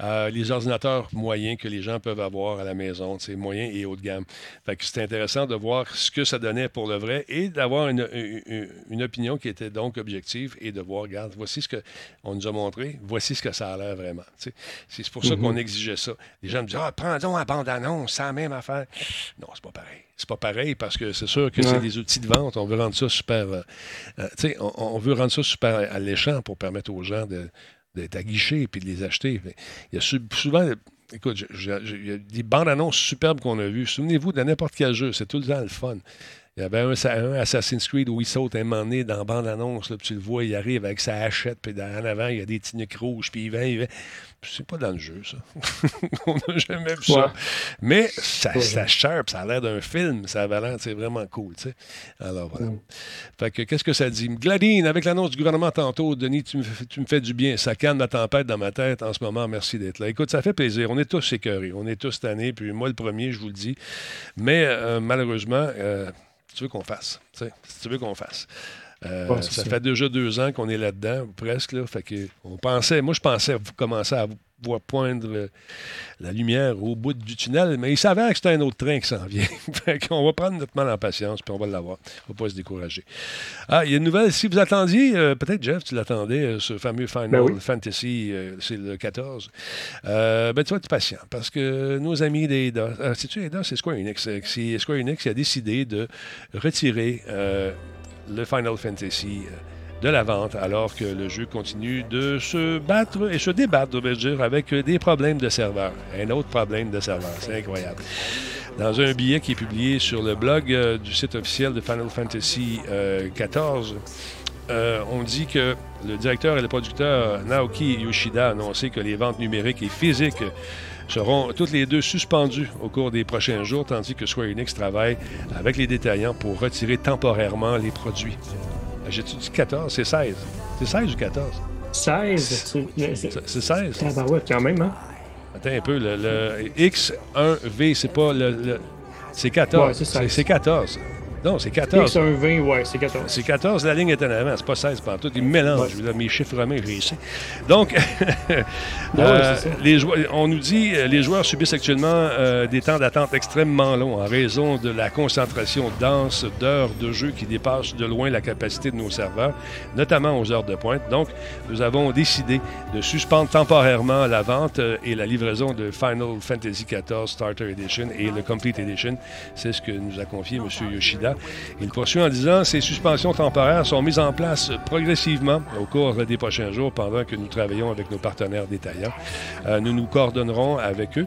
euh, les ordinateurs moyens que les gens peuvent avoir à la maison, moyens et haut de gamme. Fait que c'était intéressant de voir ce que ça donnait pour le vrai et d'avoir une, opinion qui était donc objective et de voir, regarde, voici ce qu'on nous a montré, voici ce que ça a l'air vraiment. C'est pour ça qu'on mm-hmm. exigeait ça. Les gens me disaient, ah, prends donc la bande-annonce, la même affaire. Non, c'est pas pareil. C'est pas pareil parce que c'est sûr que c'est des outils de vente. On veut rendre ça super. Euh, euh, on, veut rendre ça super alléchant pour permettre aux gens d'être aguichés et de les acheter. Il y a souvent Écoute, il y a des bandes annonces superbes qu'on a vues. Souvenez-vous de n'importe quel jeu, c'est tout le temps le fun. Il y avait un, Assassin's Creed où il saute un moment donné dans la bande-annonce, puis tu le vois, il arrive avec sa hachette, puis en avant, il y a des tuniques rouges, puis il va, il va. C'est pas dans le jeu, ça. <laughs> On n'a jamais vu ça. Mais ça, ça sharp, ça a l'air d'un film, ça a l'air, c'est vraiment cool, tu sais. Alors voilà. Mm. Fait que, qu'est-ce que ça dit? Gladine, avec l'annonce du gouvernement tantôt, Denis, tu me, tu me fais du bien. Ça calme la tempête dans ma tête en ce moment. Merci d'être là. Écoute, ça fait plaisir. On est tous écœurés. On est tous tannés, puis moi le premier, je vous le dis. Mais euh, malheureusement, euh, tu veux qu'on fasse. Si tu veux qu'on fasse. Euh, ça, fait déjà deux ans qu'on est là-dedans, presque. Là, fait que on pensait, moi, je pensais commencer à voir poindre la lumière au bout du tunnel, mais il s'avère que c'est un autre train qui s'en vient. <laughs> fait qu'on va prendre notre mal en patience, puis on va l'avoir. On va pas se décourager. Ah, il y a une nouvelle. Si vous attendiez, euh, peut-être, Jeff, tu l'attendais, euh, ce fameux Final ben Fantasy, c'est le 14. ben, tu vas être patient, parce que nos amis d'Ada, c'est-tu Ada? C'est Square Enix. C'est Square Enix qui a décidé de retirer le Final Fantasy euh, de la vente, alors que le jeu continue de se battre et se débattre, je dire, avec des problèmes de serveur. Un autre problème de serveur. C'est incroyable. Dans un billet qui est publié sur le blog euh, du site officiel de Final Fantasy XIV, euh, on dit que le directeur et le producteur Naoki Yoshida a annoncé que les ventes numériques et physiques seront toutes les deux suspendues au cours des prochains jours, tandis que Square Enix travaille avec les détaillants pour retirer temporairement les produits. J'ai-tu dit 14? C'est 16. C'est 16 ou 14? 16. C'est 16. Ah ouais, quand même, hein? Attends un peu, le, X1V, c'est pas le... c'est 14. c'est 14. Non, c'est 14. C'est un 20, ouais, c'est 14. C'est 14, la ligne est en avant, c'est pas 16 partout. Il mélange, ouais. mes chiffres romains, j'ai Donc, <laughs> euh, les joueurs, on nous dit euh, les joueurs subissent actuellement euh, des temps d'attente extrêmement longs en raison de la concentration dense d'heures de jeu qui dépassent de loin la capacité de nos serveurs, notamment aux heures de pointe. Donc, nous avons décidé de suspendre temporairement la vente et la livraison de Final Fantasy XIV Starter Edition et le Complete Edition. C'est ce que nous a confié M. Yoshida Il poursuit en disant Ces suspensions temporaires sont mises en place progressivement au cours des prochains jours pendant que nous travaillons avec nos partenaires détaillants. Euh, nous nous coordonnerons avec eux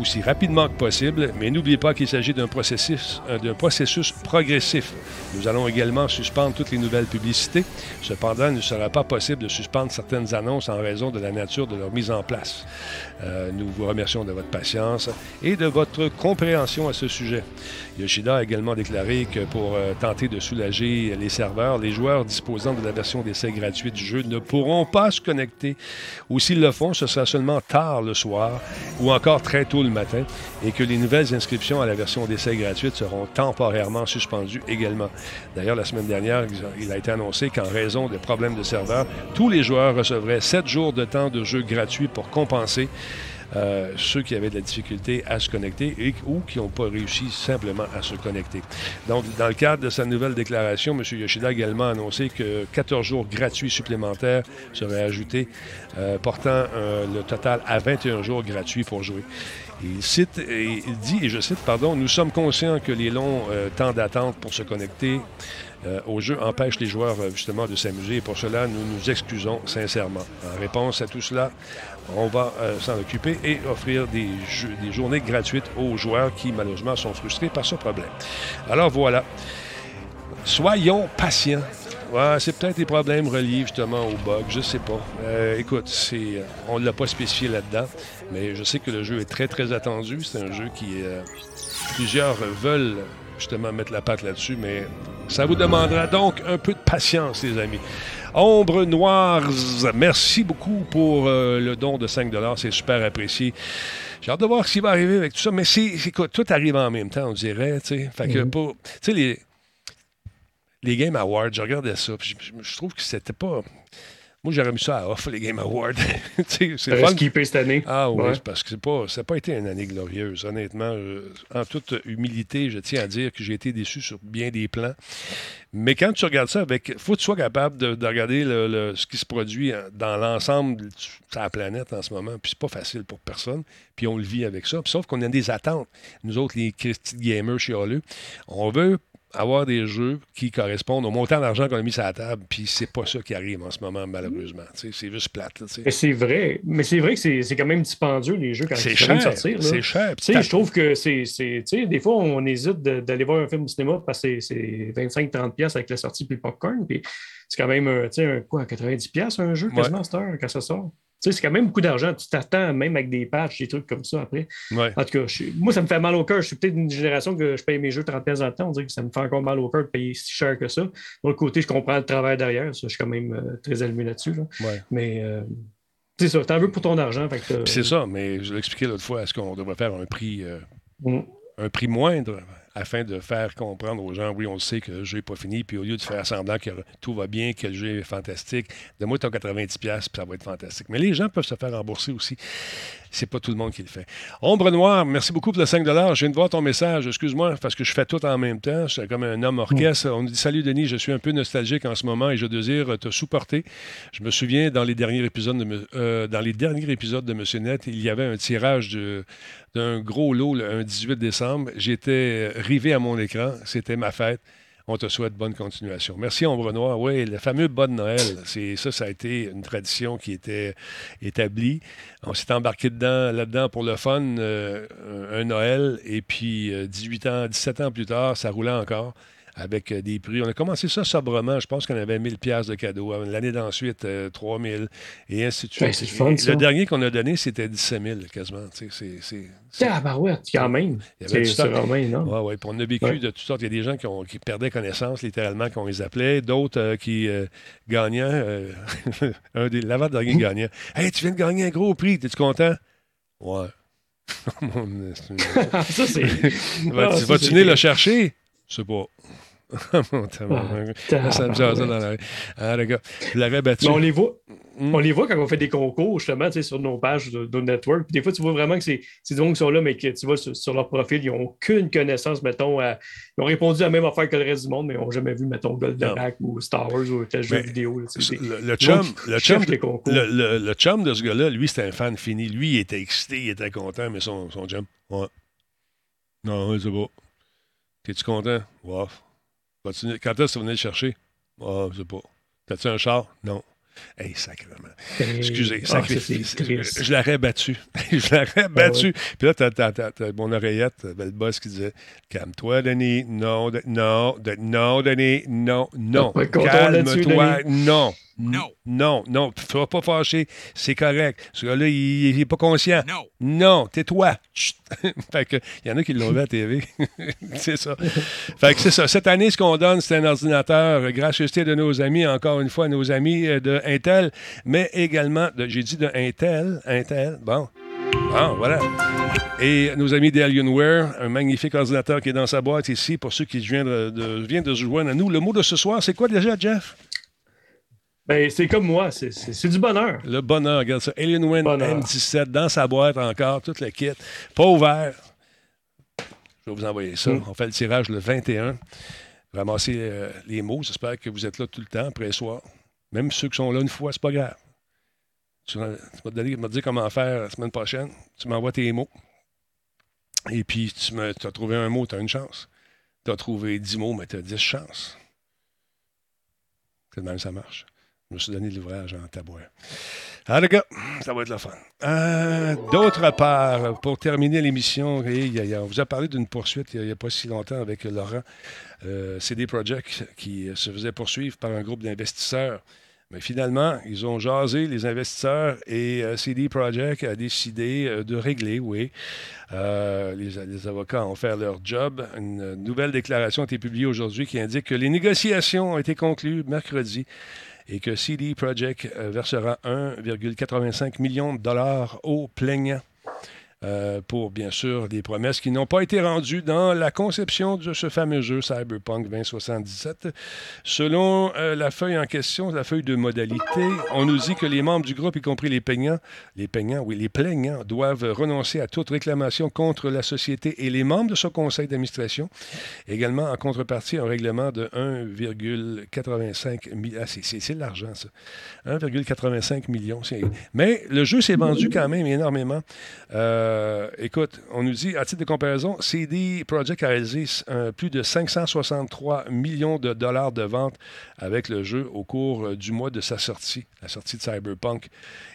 aussi rapidement que possible, mais n'oubliez pas qu'il s'agit euh, d'un processus progressif. Nous allons également suspendre toutes les nouvelles publicités. Cependant, il ne sera pas possible de suspendre certaines annonces en raison de la nature de leur mise en place. Euh, nous vous remercions de votre patience et de votre compréhension à ce sujet. Yoshida a également déclaré que pour euh, tenter de soulager les serveurs, les joueurs disposant de la version d'essai gratuite du jeu ne pourront pas se connecter ou s'ils le font, ce sera seulement tard le soir ou encore très tôt le matin et que les nouvelles inscriptions à la version d'essai gratuite seront temporairement suspendues également. D'ailleurs, la semaine dernière, il a été annoncé qu'en raison des problèmes de serveurs, tous les joueurs recevraient sept jours de temps de jeu gratuit pour compenser euh, ceux qui avaient de la difficulté à se connecter et, ou qui n'ont pas réussi simplement à se connecter. Donc, dans le cadre de sa nouvelle déclaration, M. Yoshida a également annoncé que 14 jours gratuits supplémentaires seraient ajoutés, euh, portant euh, le total à 21 jours gratuits pour jouer. Il, cite, il dit, et je cite, pardon, nous sommes conscients que les longs temps d'attente pour se connecter au jeu empêchent les joueurs justement de s'amuser et pour cela, nous nous excusons sincèrement. En réponse à tout cela, on va euh, s'en occuper et offrir des, des journées gratuites aux joueurs qui, malheureusement, sont frustrés par ce problème. Alors voilà. Soyons patients. c'est peut-être des problèmes reliés justement au bug, je sais pas. Euh, écoute, euh, on ne l'a pas spécifié là-dedans, mais je sais que le jeu est très très attendu. C'est un jeu qui plusieurs veulent justement mettre la patte là-dessus, mais ça vous demandera donc un peu de patience, les amis. Ombre Noires, merci beaucoup pour euh, le don de 5 c'est super apprécié. J'ai hâte de voir ce qui va arriver avec tout ça, mais c'est, tout arrive en même temps, on dirait. Fait que mhm. pour, les, les Game Awards, je regardais ça, je, je trouve que c'était pas. Moi, j'aurais mis ça à off, les Game Awards. <laughs> c'est fun. skipper cette année. Ah oui, parce que pas, ça n'a pas été une année glorieuse, honnêtement. en toute humilité, je tiens à dire que j'ai été déçu sur bien des plans. Mais quand tu regardes ça avec. faut que tu sois capable de, regarder ce qui se produit dans l'ensemble de la planète en ce moment. Puis c'est pas facile pour personne. Puis on le vit avec ça. sauf qu'on a des attentes. Nous autres, les Christy gamers chez Halleux, on veut avoir des jeux qui correspondent au montant d'argent qu'on a mis sur la table, puis c'est pas ça qui arrive en ce moment, malheureusement. C'est juste plate. C'est vrai, mais c'est vrai que c'est quand même dispendieux, les jeux, quand ils cher, sortir. C'est cher. Je trouve que c'est. Des fois, on hésite d'aller voir un film au cinéma parce que c'est 25-30$ avec la sortie puis le popcorn, puis c'est quand même, un, quoi, 90$ un jeu, quasiment, cette heure, quand ça sort c'est quand même beaucoup d'argent. Tu t'attends même avec des patchs, des trucs comme ça après. En tout cas, moi, ça me fait mal au cœur. Je suis peut-être une génération que je paye mes jeux 30 pièces en temps. On dirait que ça me fait encore mal au cœur de payer si cher que ça. De l'autre côté, je comprends le travail derrière. je suis quand même euh, très allumé là-dessus. Mais euh, c'est ça, t'en veux pour ton argent. c'est ça, mais je l'ai expliqué l'autre fois. Est-ce qu'on devrait faire un prix, euh, mm. un prix moindre? Afin de faire comprendre aux gens, oui, on sait que le jeu n'est pas fini, puis au lieu de faire semblant que tout va bien, que le jeu est fantastique, donne-moi ton 90$, puis ça va être fantastique. Mais les gens peuvent se faire rembourser aussi c'est pas tout le monde qui le fait. Ombre Noire, merci beaucoup pour le 5 Je viens de voir ton message. Excuse-moi, parce que je fais tout en même temps. Je suis comme un homme orchestre. On me dit Salut Denis, je suis un peu nostalgique en ce moment et je désire te supporter. Je me souviens dans les derniers épisodes de, euh, dans les derniers épisodes de Monsieur Net, il y avait un tirage d'un gros lot le, un 18 décembre. J'étais rivé à mon écran. C'était ma fête. On te souhaite bonne continuation. Merci, Ombre Noire. Oui, le fameux Bonne Noël, c'est ça, ça a été une tradition qui était établie. On s'est embarqué dedans, là-dedans pour le fun, euh, un Noël, et puis 18 euh, ans, 17 ans plus tard, ça roulait encore avec euh, des prix. On a commencé ça sobrement. Je pense qu'on avait 1000 pièces de cadeaux. Euh, l'année d'ensuite, 3000 euh, et ainsi de suite. le dernier qu'on a donné, c'était 17 000 quasiment. C'est ah, bah ouais, quand même. C'est Romain, non? Oui, ouais. on a vécu de toutes sortes. Il y a des gens qui, ont, qui perdaient connaissance, littéralement, qu'on les appelait. D'autres qui gagnaient. <laughs> un des l'avant-dernier gagnant. Hey, tu viens de gagner un gros prix. Es-tu content? Ouais. <laughs> <laughs> ça, c'est. Vas-tu ah, venir le chercher? Je sais pas. Ah, <laughs> ça me dans la Ah, gars, battu. on les voit. Hmm? On les voit quand on fait des concours, justement, sur nos pages de, de network. Puis des fois, tu vois vraiment que c'est des gens qui sont là, mais que tu vois sur, leur profil, ils n'ont aucune connaissance, mettons. ils ont répondu à la même affaire que le reste du monde, mais ils n'ont jamais vu, mettons, Golden ou Star Wars ou tel jeu vidéo. le, chum, le, chum, le, le, chum de ce gars-là, lui, c'était un fan fini. Lui, il était excité, il était content, mais son, son chum, ouais. Non, c'est beau. T'es-tu content? Wow. Quand est-ce que tu venais le chercher? Ah, oh, je sais pas. T'as-tu un char? Non. Hey, sacrément. Excusez, ah, sacrifice. je l'aurais battu. <laughs> je l'aurais ah battu. Puis là, t'as, as, mon oreillette, le boss qui disait Calme-toi, Denis. Non, non, non, Denis. Non, non. Calme-toi. Non. Non. Non, non. Tu ne pas fâcher. C'est correct. Ce gars-là, il n'est pas conscient. Non. Non, tais-toi. <laughs> fait que, il y en a qui l'ont vu à la TV. <laughs> c'est ça. Fait que c'est ça. Cette année, ce qu'on donne, c'est un ordinateur, gracieuseté de nos amis, encore une fois, nos amis euh, de Intel, mais également, j'ai dit de Intel, Intel, bon. Bon, voilà. Et nos amis d'Alienware, un magnifique ordinateur qui est dans sa boîte ici, pour ceux qui viennent de, viennent de se joindre à nous. Le mot de ce soir, c'est quoi déjà, Jeff? Ben, c'est comme moi, c'est du bonheur. Le bonheur, regarde ça. Alienware M17 dans sa boîte encore, toute la kit, pas ouvert. Je vais vous envoyer ça. Mm. On fait le tirage le 21. Ramassez euh, les mots. J'espère que vous êtes là tout le temps, après soir. Même ceux qui sont là une fois, c'est pas grave. Tu vas, te dire comment faire la semaine prochaine. Tu m'envoies tes mots. Et puis, tu, me, as trouvé un mot, tu as une chance. Tu as trouvé 10 mots, mais tu as 10 chances. C'est de même ça marche. Je me suis donné l'ouvrage en tabouin. Ah, gars, ça va être la fin. Euh, d'autre part, pour terminer l'émission, on vous a parlé d'une poursuite il n'y a, pas si longtemps avec Laurent, euh, CD Project, qui se faisait poursuivre par un groupe d'investisseurs mais finalement, ils ont jasé, les investisseurs, et euh, CD Projekt a décidé de régler, oui. Les, avocats ont fait leur job. Une nouvelle déclaration a été publiée aujourd'hui qui indique que les négociations ont été conclues mercredi et que CD Projekt versera 1,85 million de dollars aux plaignants. Euh, pour, bien sûr, des promesses qui n'ont pas été rendues dans la conception de ce fameux jeu Cyberpunk 2077. Selon euh, la feuille en question, la feuille de modalité, on nous dit que les membres du groupe, y compris les peignants, les peignants, oui, les plaignants, doivent renoncer à toute réclamation contre la société et les membres de ce conseil d'administration. Également, en contrepartie, un règlement de 1,85 million. Ah, c'est l'argent, ça. 1,85 million. Mais le jeu s'est vendu quand même énormément. Euh, euh, écoute, on nous dit, à titre de comparaison, CD Projekt a réalisé plus de 563 millions de dollars de ventes avec le jeu au cours euh, du mois de sa sortie, la sortie de Cyberpunk.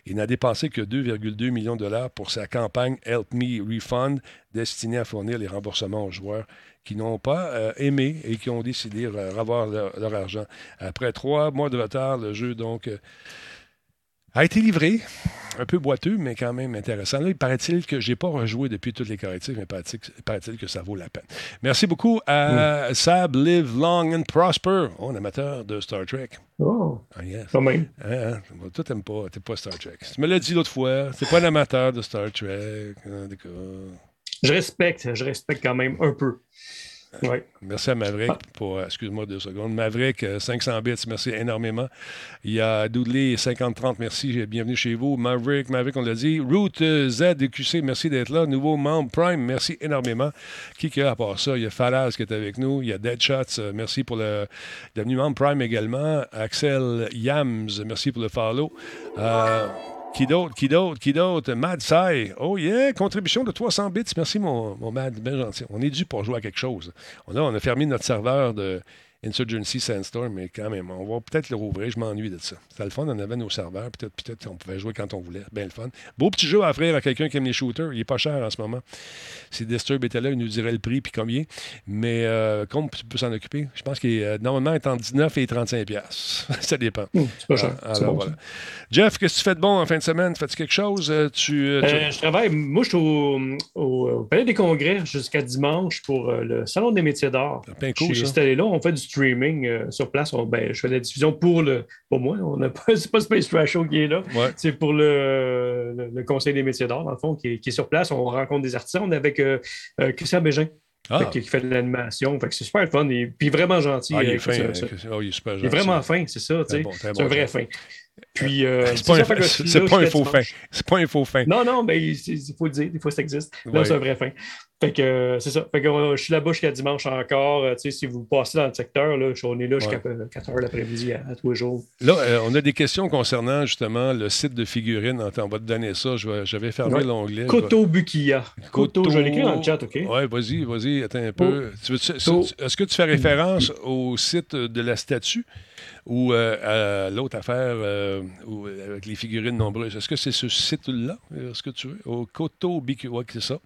Il n'a dépensé que 2,2 millions de dollars pour sa campagne Help Me Refund, destinée à fournir les remboursements aux joueurs qui n'ont pas euh, aimé et qui ont décidé de revoir leur, argent. Après trois mois de retard, le jeu, donc a été livré. Un peu boiteux, mais quand même intéressant. Là, il paraît-il que je n'ai pas rejoué depuis toutes les correctifs, mais paraît-il que ça vaut la peine. Merci beaucoup à Sab, Live Long and Prosper, un amateur de Star Trek. Oh, ah, yes. quand même. Hein, hein? Toi, t'aimes pas, pas Star Trek. Tu me l'as dit l'autre fois, c'est pas un amateur de Star Trek. Hein, je respecte, je respecte quand même un peu. Merci à Maverick pour, euh, excuse-moi deux secondes, Maverick, 500 euh, bits, merci énormément. Il y a Doodley, 5030, merci, bienvenue chez vous. Maverick, Maverick, on l'a dit. Root euh, ZQC, merci d'être là. Nouveau membre Prime, merci énormément. Qui a à part ça? Il y a Falaz qui est avec nous. Il y a Deadshots, merci pour le devenu membre Prime également. Axel Yams, merci pour le follow. Qui d'autre, qui d'autre, qui d'autre? Mad Sai. Oh yeah, contribution de 300 bits. Merci, mon, mon Mad, bien gentil. On est dû pour jouer à quelque chose. On a fermé notre serveur de, Insurgency Sandstorm, mais quand même, on va peut-être le rouvrir. Je m'ennuie de ça. C'était le fun, on avait nos serveurs, peut-être peut-être on pouvait jouer quand on voulait. Bien le fun. Beau petit jeu à offrir à quelqu'un qui aime les shooters. Il est pas cher en ce moment. Si Disturb était là, il nous dirait le prix puis combien. Mais euh, comme tu peux s'en occuper, je pense qu'il est euh, normalement est entre 19 et 35 <laughs> ça dépend. Mmh, c'est pas cher. Ah, voilà. Jeff, qu'est-ce que tu fais de bon en fin de semaine? Fais-tu quelque chose? Euh, tu, Je travaille, moi, je suis au, Palais des Congrès jusqu'à dimanche pour le Salon des métiers d'art. Cool, je suis installé là, on fait du streaming euh, sur place. ben, je fais la diffusion pour le. Pour moi, on n'a <laughs> pas, c'est pas Space Trash Show qui est là. C'est pour le, le, Conseil des métiers d'art, dans le fond, qui est, qui est, sur place. On rencontre des artistes. On est avec euh, euh, Christian Bégin. Ah. qui, fait de l'animation. c'est super fun. Et puis vraiment gentil. Ah, il est fin. il est super gentil. Il est vraiment fin, c'est ça. c'est un vrai fin. Puis, euh, c'est pas, pas, un faux fin. C'est pas un faux fin. Non, non, mais il, faut le dire, des fois ça existe. Là, c'est un vrai fin. Fait que euh, c'est ça. Fait que euh, je suis là-bas jusqu'à dimanche encore. Euh, si vous passez dans le secteur, là, on est là jusqu'à 4 heures l'après-midi à, tous les jours. Là, on a des questions concernant justement le site de figurines. On va te donner ça. J'avais fermé l'onglet. Koto Bukiya. Koto, je l'écris dans le chat, OK? Oui, vas-y, vas-y, attends un peu. Est-ce que tu fais référence au site de la statue? Ou euh, l'autre affaire euh, avec les figurines nombreuses. Est-ce que c'est ce site-là, est-ce que tu veux, au Koto Biku, c'est ça,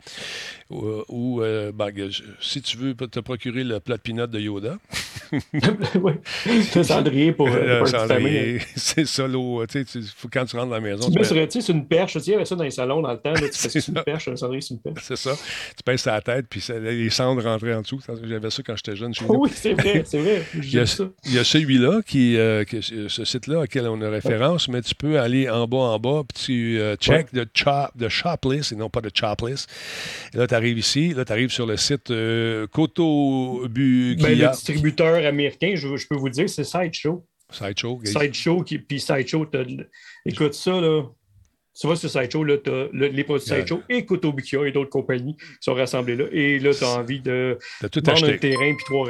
ou, euh, ben, si tu veux te procurer le plat de pinot de Yoda. <laughs> oui, c'est cendrier pour, le cendrier, <laughs> C'est ça, l'eau, quand tu rentres dans la maison. Tu, mets tu c'est une perche, tu sais, il y avait ça dans les salons dans le temps, tu <laughs> fais c'est une perche, un cendrier, c'est une perche. C'est ça, tu pèses la tête, puis les cendres rentraient en dessous. J'avais ça quand j'étais jeune chez nous. Oui, c'est vrai, c'est vrai. Il y a, il y a celui-là qui euh, ce site-là auquel on a référence, mais tu peux aller en bas, en bas, puis tu euh, check de, shop list et non pas de chop list. Et là, tu arrives ici, là, tu arrives sur le site euh, Koto Bu. Ben, le distributeur américain, je, peux vous dire, c'est Sideshow. Sideshow. Sideshow, puis Sideshow, écoute ça, là. Tu vois, sur Sideshow, là, tu as les produits Sideshow et Kotobukiya et d'autres compagnies qui sont rassemblés là. Et là, tu as envie de tout vendre un terrain puis trois.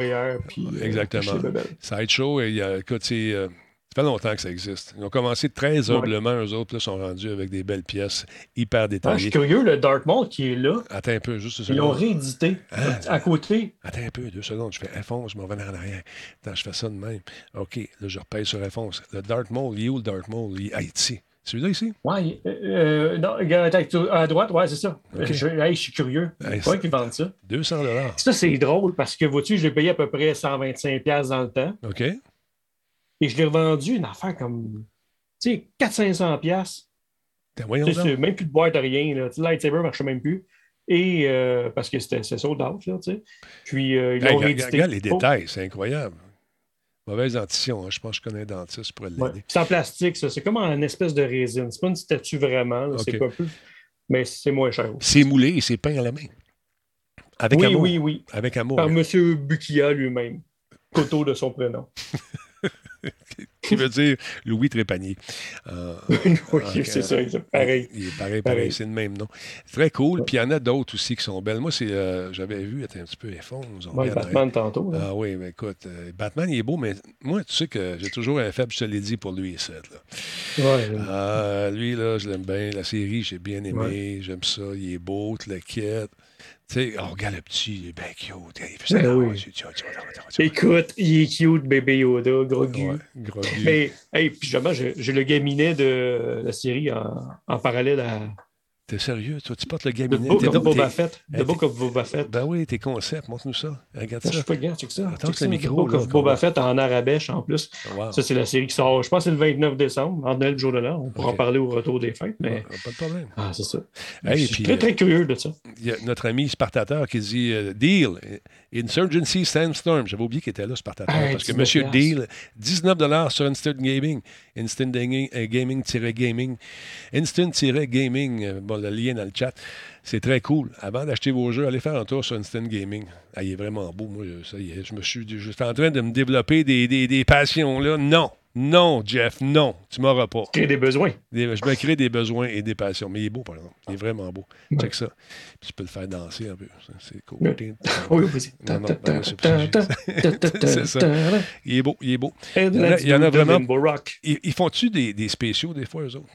Puis, euh, Exactement. Sideshow, il y a, écoute, euh, ça fait longtemps que ça existe. Ils ont commencé très humblement, eux autres, là, sont rendus avec des belles pièces hyper détaillées. Ah, je suis curieux, le Dark Maul qui est là. Attends un peu, juste Ils l'ont réédité ah, à côté. Attends un peu, deux secondes. Je fais F11, je m'en vais en arrière. Attends, je fais ça de même. OK, là, je repèse sur F11. Le Dark Maul, il est où le Dark Maul? Il est Haïti. Celui-là ici? Oui, euh, euh à droite, ouais, c'est ça. Je, je, suis curieux. Pourquoi qu'ils vendent ça? 200 Ça, c'est drôle parce que, vois-tu, je l'ai payé à peu près 125 dans le temps. OK. Et je l'ai revendu une affaire comme, tu sais, 400-500 C'est même plus de boîte, rien. Là. Le lightsaber ne marchait même plus. Et euh, parce que c'était sold out, là, tu sais. Puis, euh, ils ont Regarde les détails, c'est incroyable. Mauvaise dentition, hein. je pense que je connais un dentiste pour l'aider. C'est en plastique, ça. C'est comme en espèce de résine. C'est pas une statue vraiment. C'est pas plus. Mais c'est moins cher. C'est moulé et c'est peint à la main. Avec oui, amour. Oui, oui, Avec amour. Par hein. M. Bukia lui-même. Coteau de son prénom. <laughs> qui veut dire Louis Trépanier. Euh, oui, c'est ça, pareil. Il est pareil, pareil, c'est le même nom. Très cool. Puis il y en a d'autres aussi qui sont belles. Moi, c'est, euh, j'avais vu, attends un petit peu, F11. Ouais, Batman tantôt. Ah oui, mais écoute, euh, Batman, il est beau, mais moi, tu sais que j'ai toujours un faible, je te l'ai dit, pour lui et Seth. Là. Ouais, ah, lui, là, je l'aime bien. La série, j'ai bien aimé. J'aime ça. Il est beau, tu. Tu sais, oh, regarde le petit, il est bien cute. Il fait ça, ben oui. Écoute, il est cute, bébé Yoda, gros gu. gros gu. Mais, hey, puis justement, j'ai le gaminet de la série en, en parallèle à, T'es sérieux? Toi, tu portes le gabinet. The Book of Boba Fett. The Book of Boba Fett. Ben oui, tes concepts, montre-nous ça. Regarde ça. Je suis pas gars, que ça. Attends, le micro. The Book of Boba Fett en arabèche en plus. Ça, c'est la série qui sort, je pense, c'est le 29 décembre, en Noël, jour de l'an. On pourra en parler au retour des fêtes. Mais... pas de problème. Ah, c'est ça. je suis très, très curieux de ça. Il y a notre ami Spartateur qui dit euh, Deal, Insurgency Sandstorm. J'avais oublié qu'il était là, Spartateur. parce que Monsieur Deal, 19 sur Instant Gaming. Instant Gaming-Gaming. Instant-Gaming. Euh, bon, le lien dans le chat. C'est très cool. Avant d'acheter vos jeux, allez faire un tour sur Instant Gaming. Ah, il est vraiment beau. Moi, ça je me suis, juste en train de me développer des, des, des passions là. Non. Non, Jeff, non, tu m'auras pas. Créer des besoins. je me crée des besoins et des passions. Mais il est beau, par exemple. Il est vraiment beau. Check ça. Puis tu peux le faire danser un peu. C'est cool. Oui, vas-y. <laughs> C'est ça. Il est beau, il est beau. Il y en a, vraiment. Ils, font-tu des, des, spéciaux des fois, eux autres?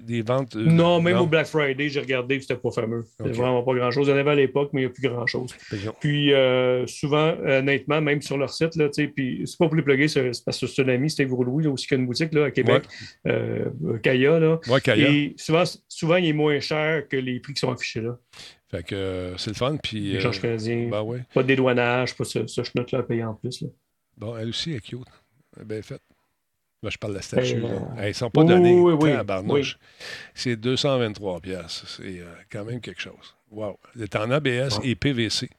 Des ventes. Euh, non, même au Black Friday, j'ai regardé, c'était pas fameux. C'était vraiment pas grand-chose. Il y en avait à l'époque, mais il n'y a plus grand-chose. Puis euh, souvent, honnêtement, même sur leur site, là, puis c'est pas pour les plugger, c'est parce que c'est un ami, Steve Louis, aussi qui a une boutique là, à Québec, euh, Kaya. Là. Et souvent, souvent, il est moins cher que les prix qui sont affichés là. Fait que c'est le fun. Puis, L'échange euh, canadien. Ben ouais. Pas de dédouanage, pas ce, ce là à payer en plus. Là. Bon, elle aussi est cute. Elle est bien faite. Là, je parle de la statue. Elles ne sont pas données oui, oui, à Barnouche. C'est 223 pièces. C'est quand même quelque chose. Wow. C'est en ABS et PVC.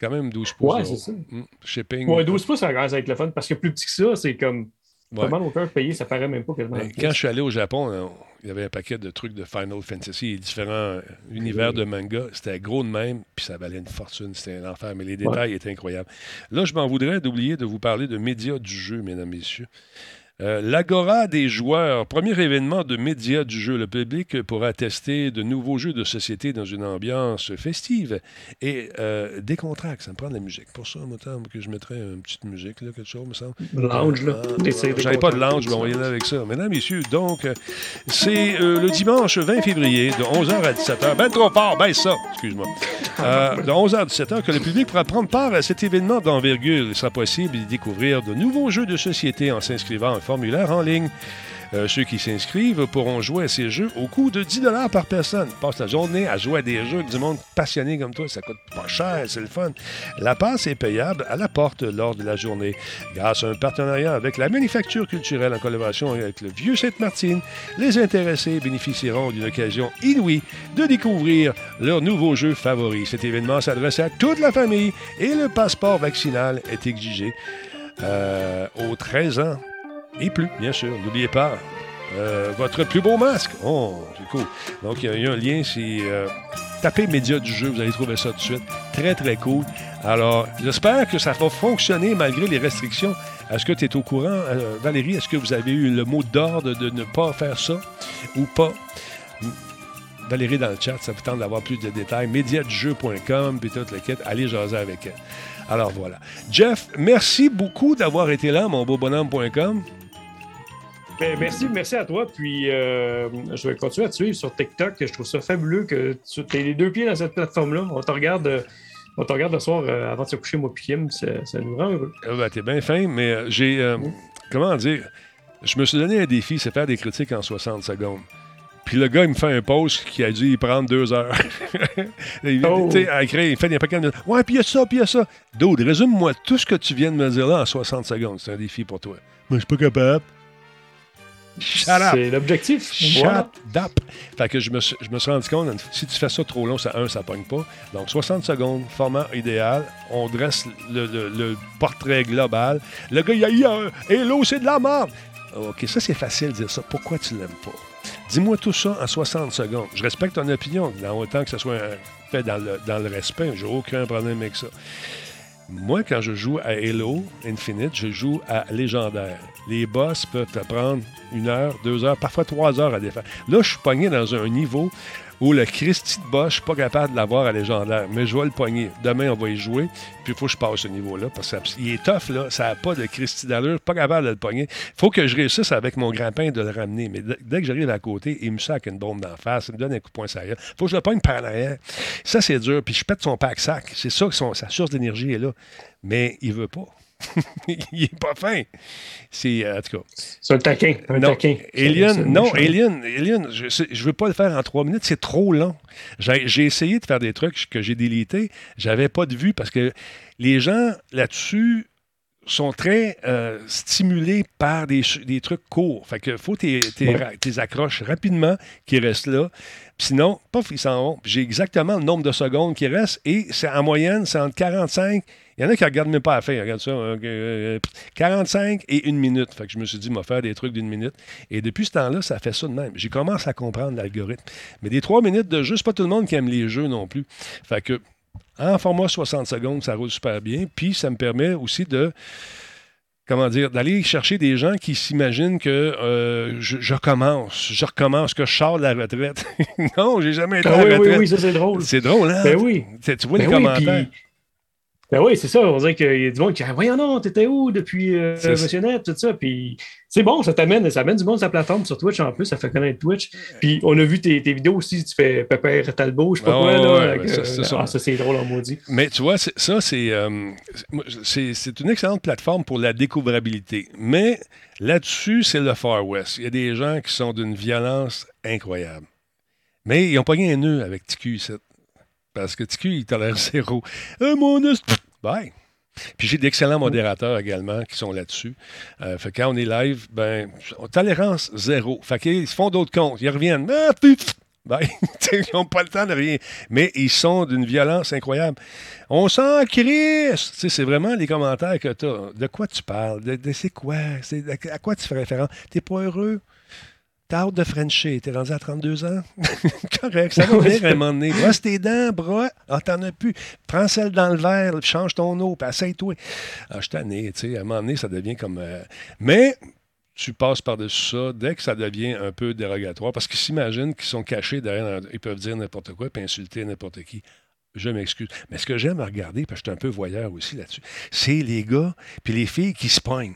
Quand même 12 pouces. Ouais, c'est ça. Mm, shipping. Ouais, 12 pouces, ça va être le fun parce que plus petit que ça, c'est comme. Ouais. Pas mal au cœur payé, ça paraît même pas quasiment. Ben, quand je suis allé au Japon, euh, il y avait un paquet de trucs de Final Fantasy et différents euh, univers de manga. C'était gros de même, puis ça valait une fortune. C'était un enfer, mais les détails étaient incroyables. Là, je m'en voudrais d'oublier de vous parler de médias du jeu, mesdames, messieurs. Euh, L'Agora des joueurs, premier événement de médias du jeu. Le public pourra tester de nouveaux jeux de société dans une ambiance festive et euh, décontracte. Ça me prend de la musique. Pour ça, moi, que je mettrais une petite musique, là, quelque chose, me semble. Lounge, là. Ah, J'avais pas de lounge, mais on va y aller avec ça. Mesdames, messieurs, donc, c'est euh, le dimanche 20 février de 11h à 17h. Ben trop fort, ben ça, excuse-moi. Euh, de 11h à 17h que le public pourra prendre part à cet événement d'envergure. Il sera possible de découvrir de nouveaux jeux de société en s'inscrivant formulaire en ligne. Euh, ceux qui s'inscrivent pourront jouer à ces jeux au coût de 10 par personne. Passe la journée à jouer à des jeux avec du monde passionné comme toi. Ça coûte pas cher, c'est le fun. La passe est payable à la porte lors de la journée. Grâce à un partenariat avec la Manufacture culturelle en collaboration avec le Vieux Sainte-Martine, les intéressés bénéficieront d'une occasion inouïe de découvrir leur nouveau jeu favori. Cet événement s'adresse à toute la famille et le passeport vaccinal est exigé euh, aux 13 ans et plus, bien sûr. N'oubliez pas, euh, votre plus beau masque. Oh, c'est cool. Donc, il y, a un lien, c'est euh, tapez médias du jeu, vous allez trouver ça tout de suite. Très, très cool. Alors, j'espère que ça va fonctionner malgré les restrictions. Est-ce que tu es au courant, euh, Valérie? Est-ce que vous avez eu le mot d'ordre de ne pas faire ça ou pas? Valérie dans le chat, ça vous tente d'avoir plus de détails. Médiadujeu.com, puis toute la quête, allez jaser avec elle. Alors voilà. Jeff, merci beaucoup d'avoir été là, mon beau bonhomme.com. Ben, merci, merci à toi. Puis euh, je vais continuer à te suivre sur TikTok. Je trouve ça fabuleux que tu aies les deux pieds dans cette plateforme-là. On te regarde. On te regarde le soir euh, avant de se coucher, moi, puis Kim. Ça, nous rend heureux. Ah, ben, t'es bien fin, mais euh, j'ai. Comment dire? Je me suis donné un défi, c'est faire des critiques en 60 secondes. Puis le gars, il me fait un post qui a dû y prendre deux heures. <laughs> il, oh. il fait des paquets de. Ouais, puis il y a ça, puis il y a ça. Dude, résume-moi tout ce que tu viens de me dire là en 60 secondes. C'est un défi pour toi. Moi, je suis pas capable. C'est l'objectif. Shut up. Fait que je me, je me suis rendu compte, si tu fais ça trop long, ça, un, ça pogne pas. Donc, 60 secondes, format idéal. On dresse le, portrait global. Le gars, il a eu Hello, c'est de la merde. OK, ça, c'est facile de dire ça. Pourquoi tu l'aimes pas? Dis-moi tout ça en 60 secondes. Je respecte ton opinion, dans autant que ce soit fait dans le, dans le respect. J'ai aucun problème avec ça. Moi, quand je joue à Halo Infinite, je joue à légendaire. Les boss peuvent te prendre une heure, deux heures, parfois trois heures à défaire. Là, je suis pogné dans un niveau où le Christy de boss, je suis pas capable de l'avoir à légendaire, mais je vais le pogner. Demain, on va y jouer, puis il faut que je passe ce niveau-là, parce qu'il est tough, là, ça n'a pas de Christy d'allure, pas capable de le pogner. Il faut que je réussisse avec mon grand-pain de le ramener, mais dès que j'arrive à côté, il me sac une bombe d'en face, il me donne un coup de poing Il faut que je le pogne par l'arrière. Ça, c'est dur, puis je pète son pack-sac. C'est ça que sa source d'énergie est là. Mais il veut pas. <laughs> il est pas fin. C'est, euh, en tout cas. C'est un taquin. Un non, taquin. Alien, non, Alien, je ne veux pas le faire en trois minutes, c'est trop long. J'ai, essayé de faire des trucs que j'ai délités. J'avais pas de vue parce que les gens là-dessus sont très euh, stimulés par des, des, trucs courts. Fait que faut tes, tes, accroches rapidement qui restent là. Sinon, paf, ils s'en vont. J'ai exactement le nombre de secondes qui restent et c'est en moyenne, c'est entre 45 il y en a qui ne regardent même pas à la fin. Ils regardent ça. 45 euh, et une minute. Fait que je me suis dit, m'a faire des trucs d'une minute. Et depuis ce temps-là, ça fait ça de même. J'ai commencé à comprendre l'algorithme. Mais des trois minutes de jeu, c'est pas tout le monde qui aime les jeux non plus. Fait que en format 60 secondes, ça roule super bien. Puis ça me permet aussi de comment dire, d'aller chercher des gens qui s'imaginent que euh, je, recommence, je recommence, que je sors de la retraite. <laughs> non, j'ai jamais été ah, à la oui, retraite. Oui, oui, ça c'est drôle. C'est drôle, hein? Ben oui. Tu, vois les ben commentaires. Ben oui, c'est ça. On dirait qu'il y a du monde qui dit Voyons non, t'étais où depuis euh, Monsieur Net, tout ça. Puis c'est bon, ça t'amène, ça amène du monde sur la plateforme sur Twitch en plus, ça fait connaître Twitch. Puis on a vu tes, tes vidéos aussi, tu fais Pépère Talbot, je sais pas quoi. là, ben, ça, ah, ça c'est drôle en maudit. Mais tu vois, ça, euh, c'est, c'est, une excellente plateforme pour la découvrabilité. Mais là-dessus, c'est le Far West. Il y a des gens qui sont d'une violence incroyable. Mais ils n'ont pas gagné un nœud avec TQ, parce que TQ, il tolère <laughs> zéro. Euh, mon Bye. Puis j'ai d'excellents modérateurs également qui sont là-dessus. Euh, fait que quand on est live, ben, tolérance zéro. Fait qu'ils font d'autres comptes. Ils reviennent. Ah, bye. <laughs> ils n'ont pas le temps de rien. Mais ils sont d'une violence incroyable. On s'en crisse. C'est vraiment les commentaires que tu as. De quoi tu parles? De, c'est quoi? à quoi tu fais référence? T'es pas heureux? T'as hâte de Frencher, t'es rendu à 32 ans? <laughs> Correct, ça va venir à un moment donné. Brosse tes dents, bras. Ah, t'en as plus. Prends celle dans le verre, change ton eau, puis essaye-toi. Ah, je suis tanné, tu sais. À un moment donné, ça devient comme. Euh, mais tu passes par-dessus ça dès que ça devient un peu dérogatoire, parce qu'ils s'imaginent qu'ils sont cachés derrière, ils peuvent dire n'importe quoi et insulter n'importe qui. Je m'excuse. Mais ce que j'aime à regarder, parce que je suis un peu voyeur aussi là-dessus, c'est les gars puis les filles qui se poignent.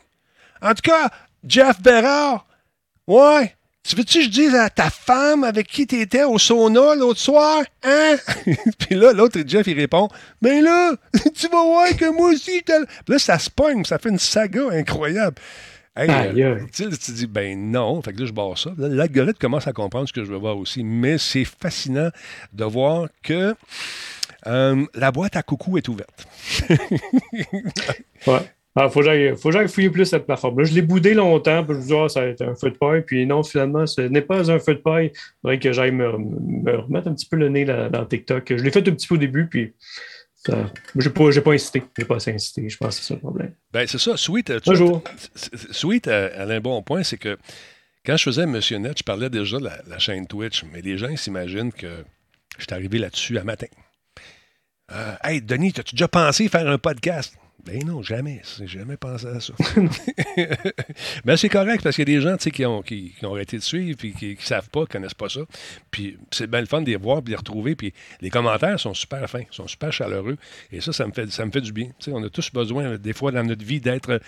En tout cas, Jeff Berard, ouais, tu veux-tu que je dise à ta femme avec qui tu étais au sauna l'autre soir? Hein? <laughs> puis là, l'autre, Jeff, il répond Ben là, <laughs> tu vas voir que moi aussi. Là, ça se pogne, ça fait une saga incroyable. Hey, euh, tu dis, ben non. Fait que là, je barre ça. L'algorithme commence à comprendre ce que je veux voir aussi. Mais c'est fascinant de voir que euh, la boîte à coucou est ouverte. <laughs> ouais. Il ah, faut que j'aille fouiller plus cette plateforme. Là, je l'ai boudé longtemps, puis je me dis, ah, ça va être un feu de paille. Puis non, finalement, ce n'est pas un feu de paille. Il faudrait que j'aille me, remettre un petit peu le nez dans TikTok. Je l'ai fait un petit peu au début, puis je n'ai pas, pas incité. Je n'ai pas assez incité. Je pense que c'est ça le problème. Ben, c'est ça. Sweet, Bonjour. Sweet, euh, elle a un bon point, c'est que quand je faisais Monsieur Net, je parlais déjà de la, chaîne Twitch, mais les gens s'imaginent que je suis arrivé là-dessus à matin. Euh, hey, Denis, as-tu déjà pensé faire un podcast? Ben non, jamais. J'ai jamais pensé à ça. Mais <laughs> c'est correct parce qu'il y a des gens qui ont, qui, ont arrêté de suivre et qui ne savent pas, qui ne connaissent pas ça. Puis c'est bien le fun de les voir et de les retrouver. Puis les commentaires sont super fins, sont super chaleureux. Et ça, ça me fait, ça me fait du bien. on a tous besoin, des fois, dans notre vie, d'être.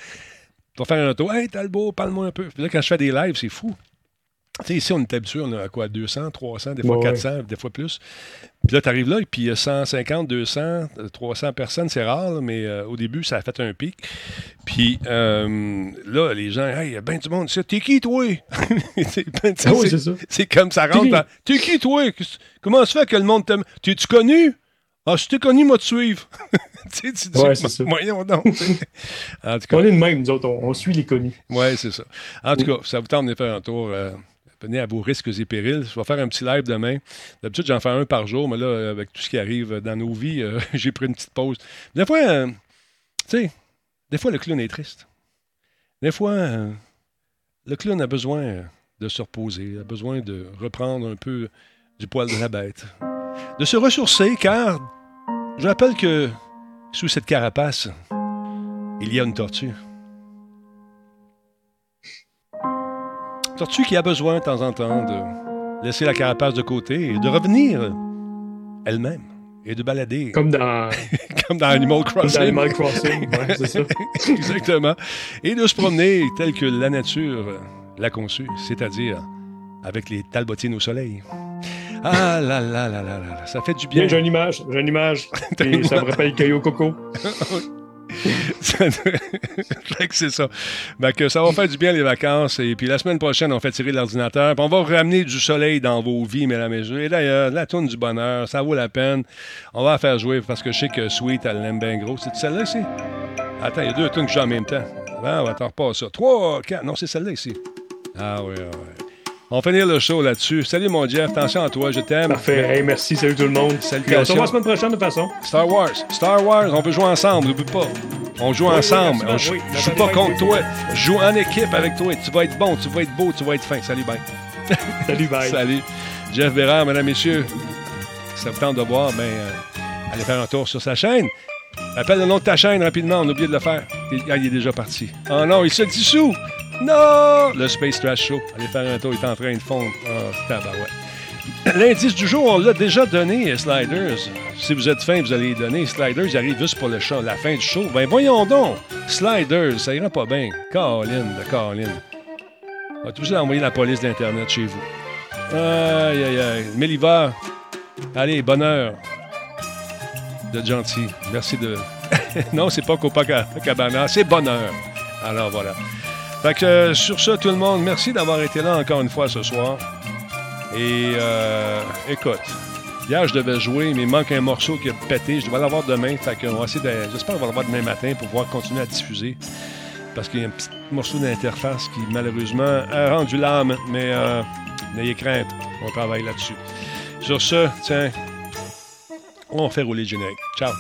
Pour faire un auto, hey, Talbot, parle-moi un peu. Puis là, quand je fais des lives, c'est fou. Tu sais, ici, on est habitué, on a quoi, 200, 300, des fois 400, des fois plus. Puis là, tu arrives là, et puis il y a 150, 200, 300 personnes, c'est rare, mais euh, au début, ça a fait un pic. Puis euh, là, les gens, hey, il y a bien du monde. T'es qui, toi? <laughs> Ben, ah c'est comme ça rentre. T'es qui, toi? Comment ça fait que le monde t'aime? T'es-tu connu? Ah, si t'es connu, moi, te suivre. <laughs> tu dis, ouais, c'est. Moyen donc. en tout cas, on est de même, nous autres, on, suit les connus. Oui, c'est ça. En tout cas, ça vous tente de faire un tour. Euh, venez à vos risques et périls. Je vais faire un petit live demain. D'habitude, j'en fais un par jour, mais là, avec tout ce qui arrive dans nos vies, euh, <laughs> j'ai pris une petite pause. Des fois, euh, tu sais, des fois, le clown est triste. Des fois, euh, le clown a besoin de se reposer, a besoin de reprendre un peu du poil de la bête, de se ressourcer, car je rappelle que sous cette carapace, il y a une tortue. Tortue qui a besoin de temps en temps de laisser la carapace de côté et de revenir elle-même et de balader. Comme dans, <laughs> Comme dans Animal Crossing. Comme Animal Crossing, ouais, c'est ça. <laughs> Exactement. Et de se promener tel que la nature l'a conçu, c'est-à-dire avec les talbotines au soleil. Ah là là là là là, ça fait du bien. J'ai une image, j'ai une image. <laughs> et ça me rappelle Caillou Coco. <laughs> c'est ça. Ben, que ça va faire du bien les vacances. Et puis la semaine prochaine, on fait tirer l'ordinateur. on va ramener du soleil dans vos vies, mesdames et messieurs. Et d'ailleurs, la tourne du bonheur, ça vaut la peine. On va la faire jouer parce que je sais que Sweet, elle l'aime bien gros. C'est celle-là ici? Attends, il y a deux tunes que j'ai en même temps. Ben, on va t'en repasser ça. Trois, quatre. Non, c'est celle-là ici. Ah oui, ah oui. On va finir le show là-dessus. Salut mon Jeff, attention à toi, je t'aime. Parfait, hey, merci, salut tout le monde. Salut. On se revoit la semaine prochaine de toute façon. Star Wars, Star Wars, on peut jouer ensemble, n'oublie pas. On joue ensemble. on joue, joue pas contre toi. Je joue en équipe avec toi. Tu vas être bon, tu vas être beau, tu vas être fin. Salut, bye. Salut, bye. <laughs> Salut. Jeff Bérard, mesdames, messieurs. Ça vous tente de voir, ben, euh, allez faire un tour sur sa chaîne. Appelle le nom de ta chaîne rapidement, on a oublié de le faire. Ah, il est déjà parti. Oh non, il se dissout. Non! Le Space Trash Show. Allez faire un tour, il est en train de fondre. Ah, ouais. <coughs> L'indice du jour, on l'a déjà donné, Sliders. Si vous êtes fin, vous allez donner. Sliders, il arrive juste pour le show, la fin du show. Ben voyons donc! Sliders, ça ira pas bien. Caroline, de Caroline. On va toujours envoyer la police d'Internet chez vous? Aïe, aïe, aïe. Méliva, allez, bonheur. De gentil. Merci de. <laughs> non, c'est pas Copacabana, c'est bonheur. Alors voilà. Fait que euh, sur ça, tout le monde, merci d'avoir été là encore une fois ce soir. Et euh, écoute, hier je devais jouer, mais il manque un morceau qui a pété. Je dois l'avoir demain. Fait de. J'espère qu'on va l'avoir demain matin pour pouvoir continuer à diffuser. Parce qu'il y a un petit morceau d'interface qui malheureusement a rendu l'âme. Mais euh, n'ayez crainte, on travaille là-dessus. Sur ce, tiens, on fait rouler le générique. Ciao!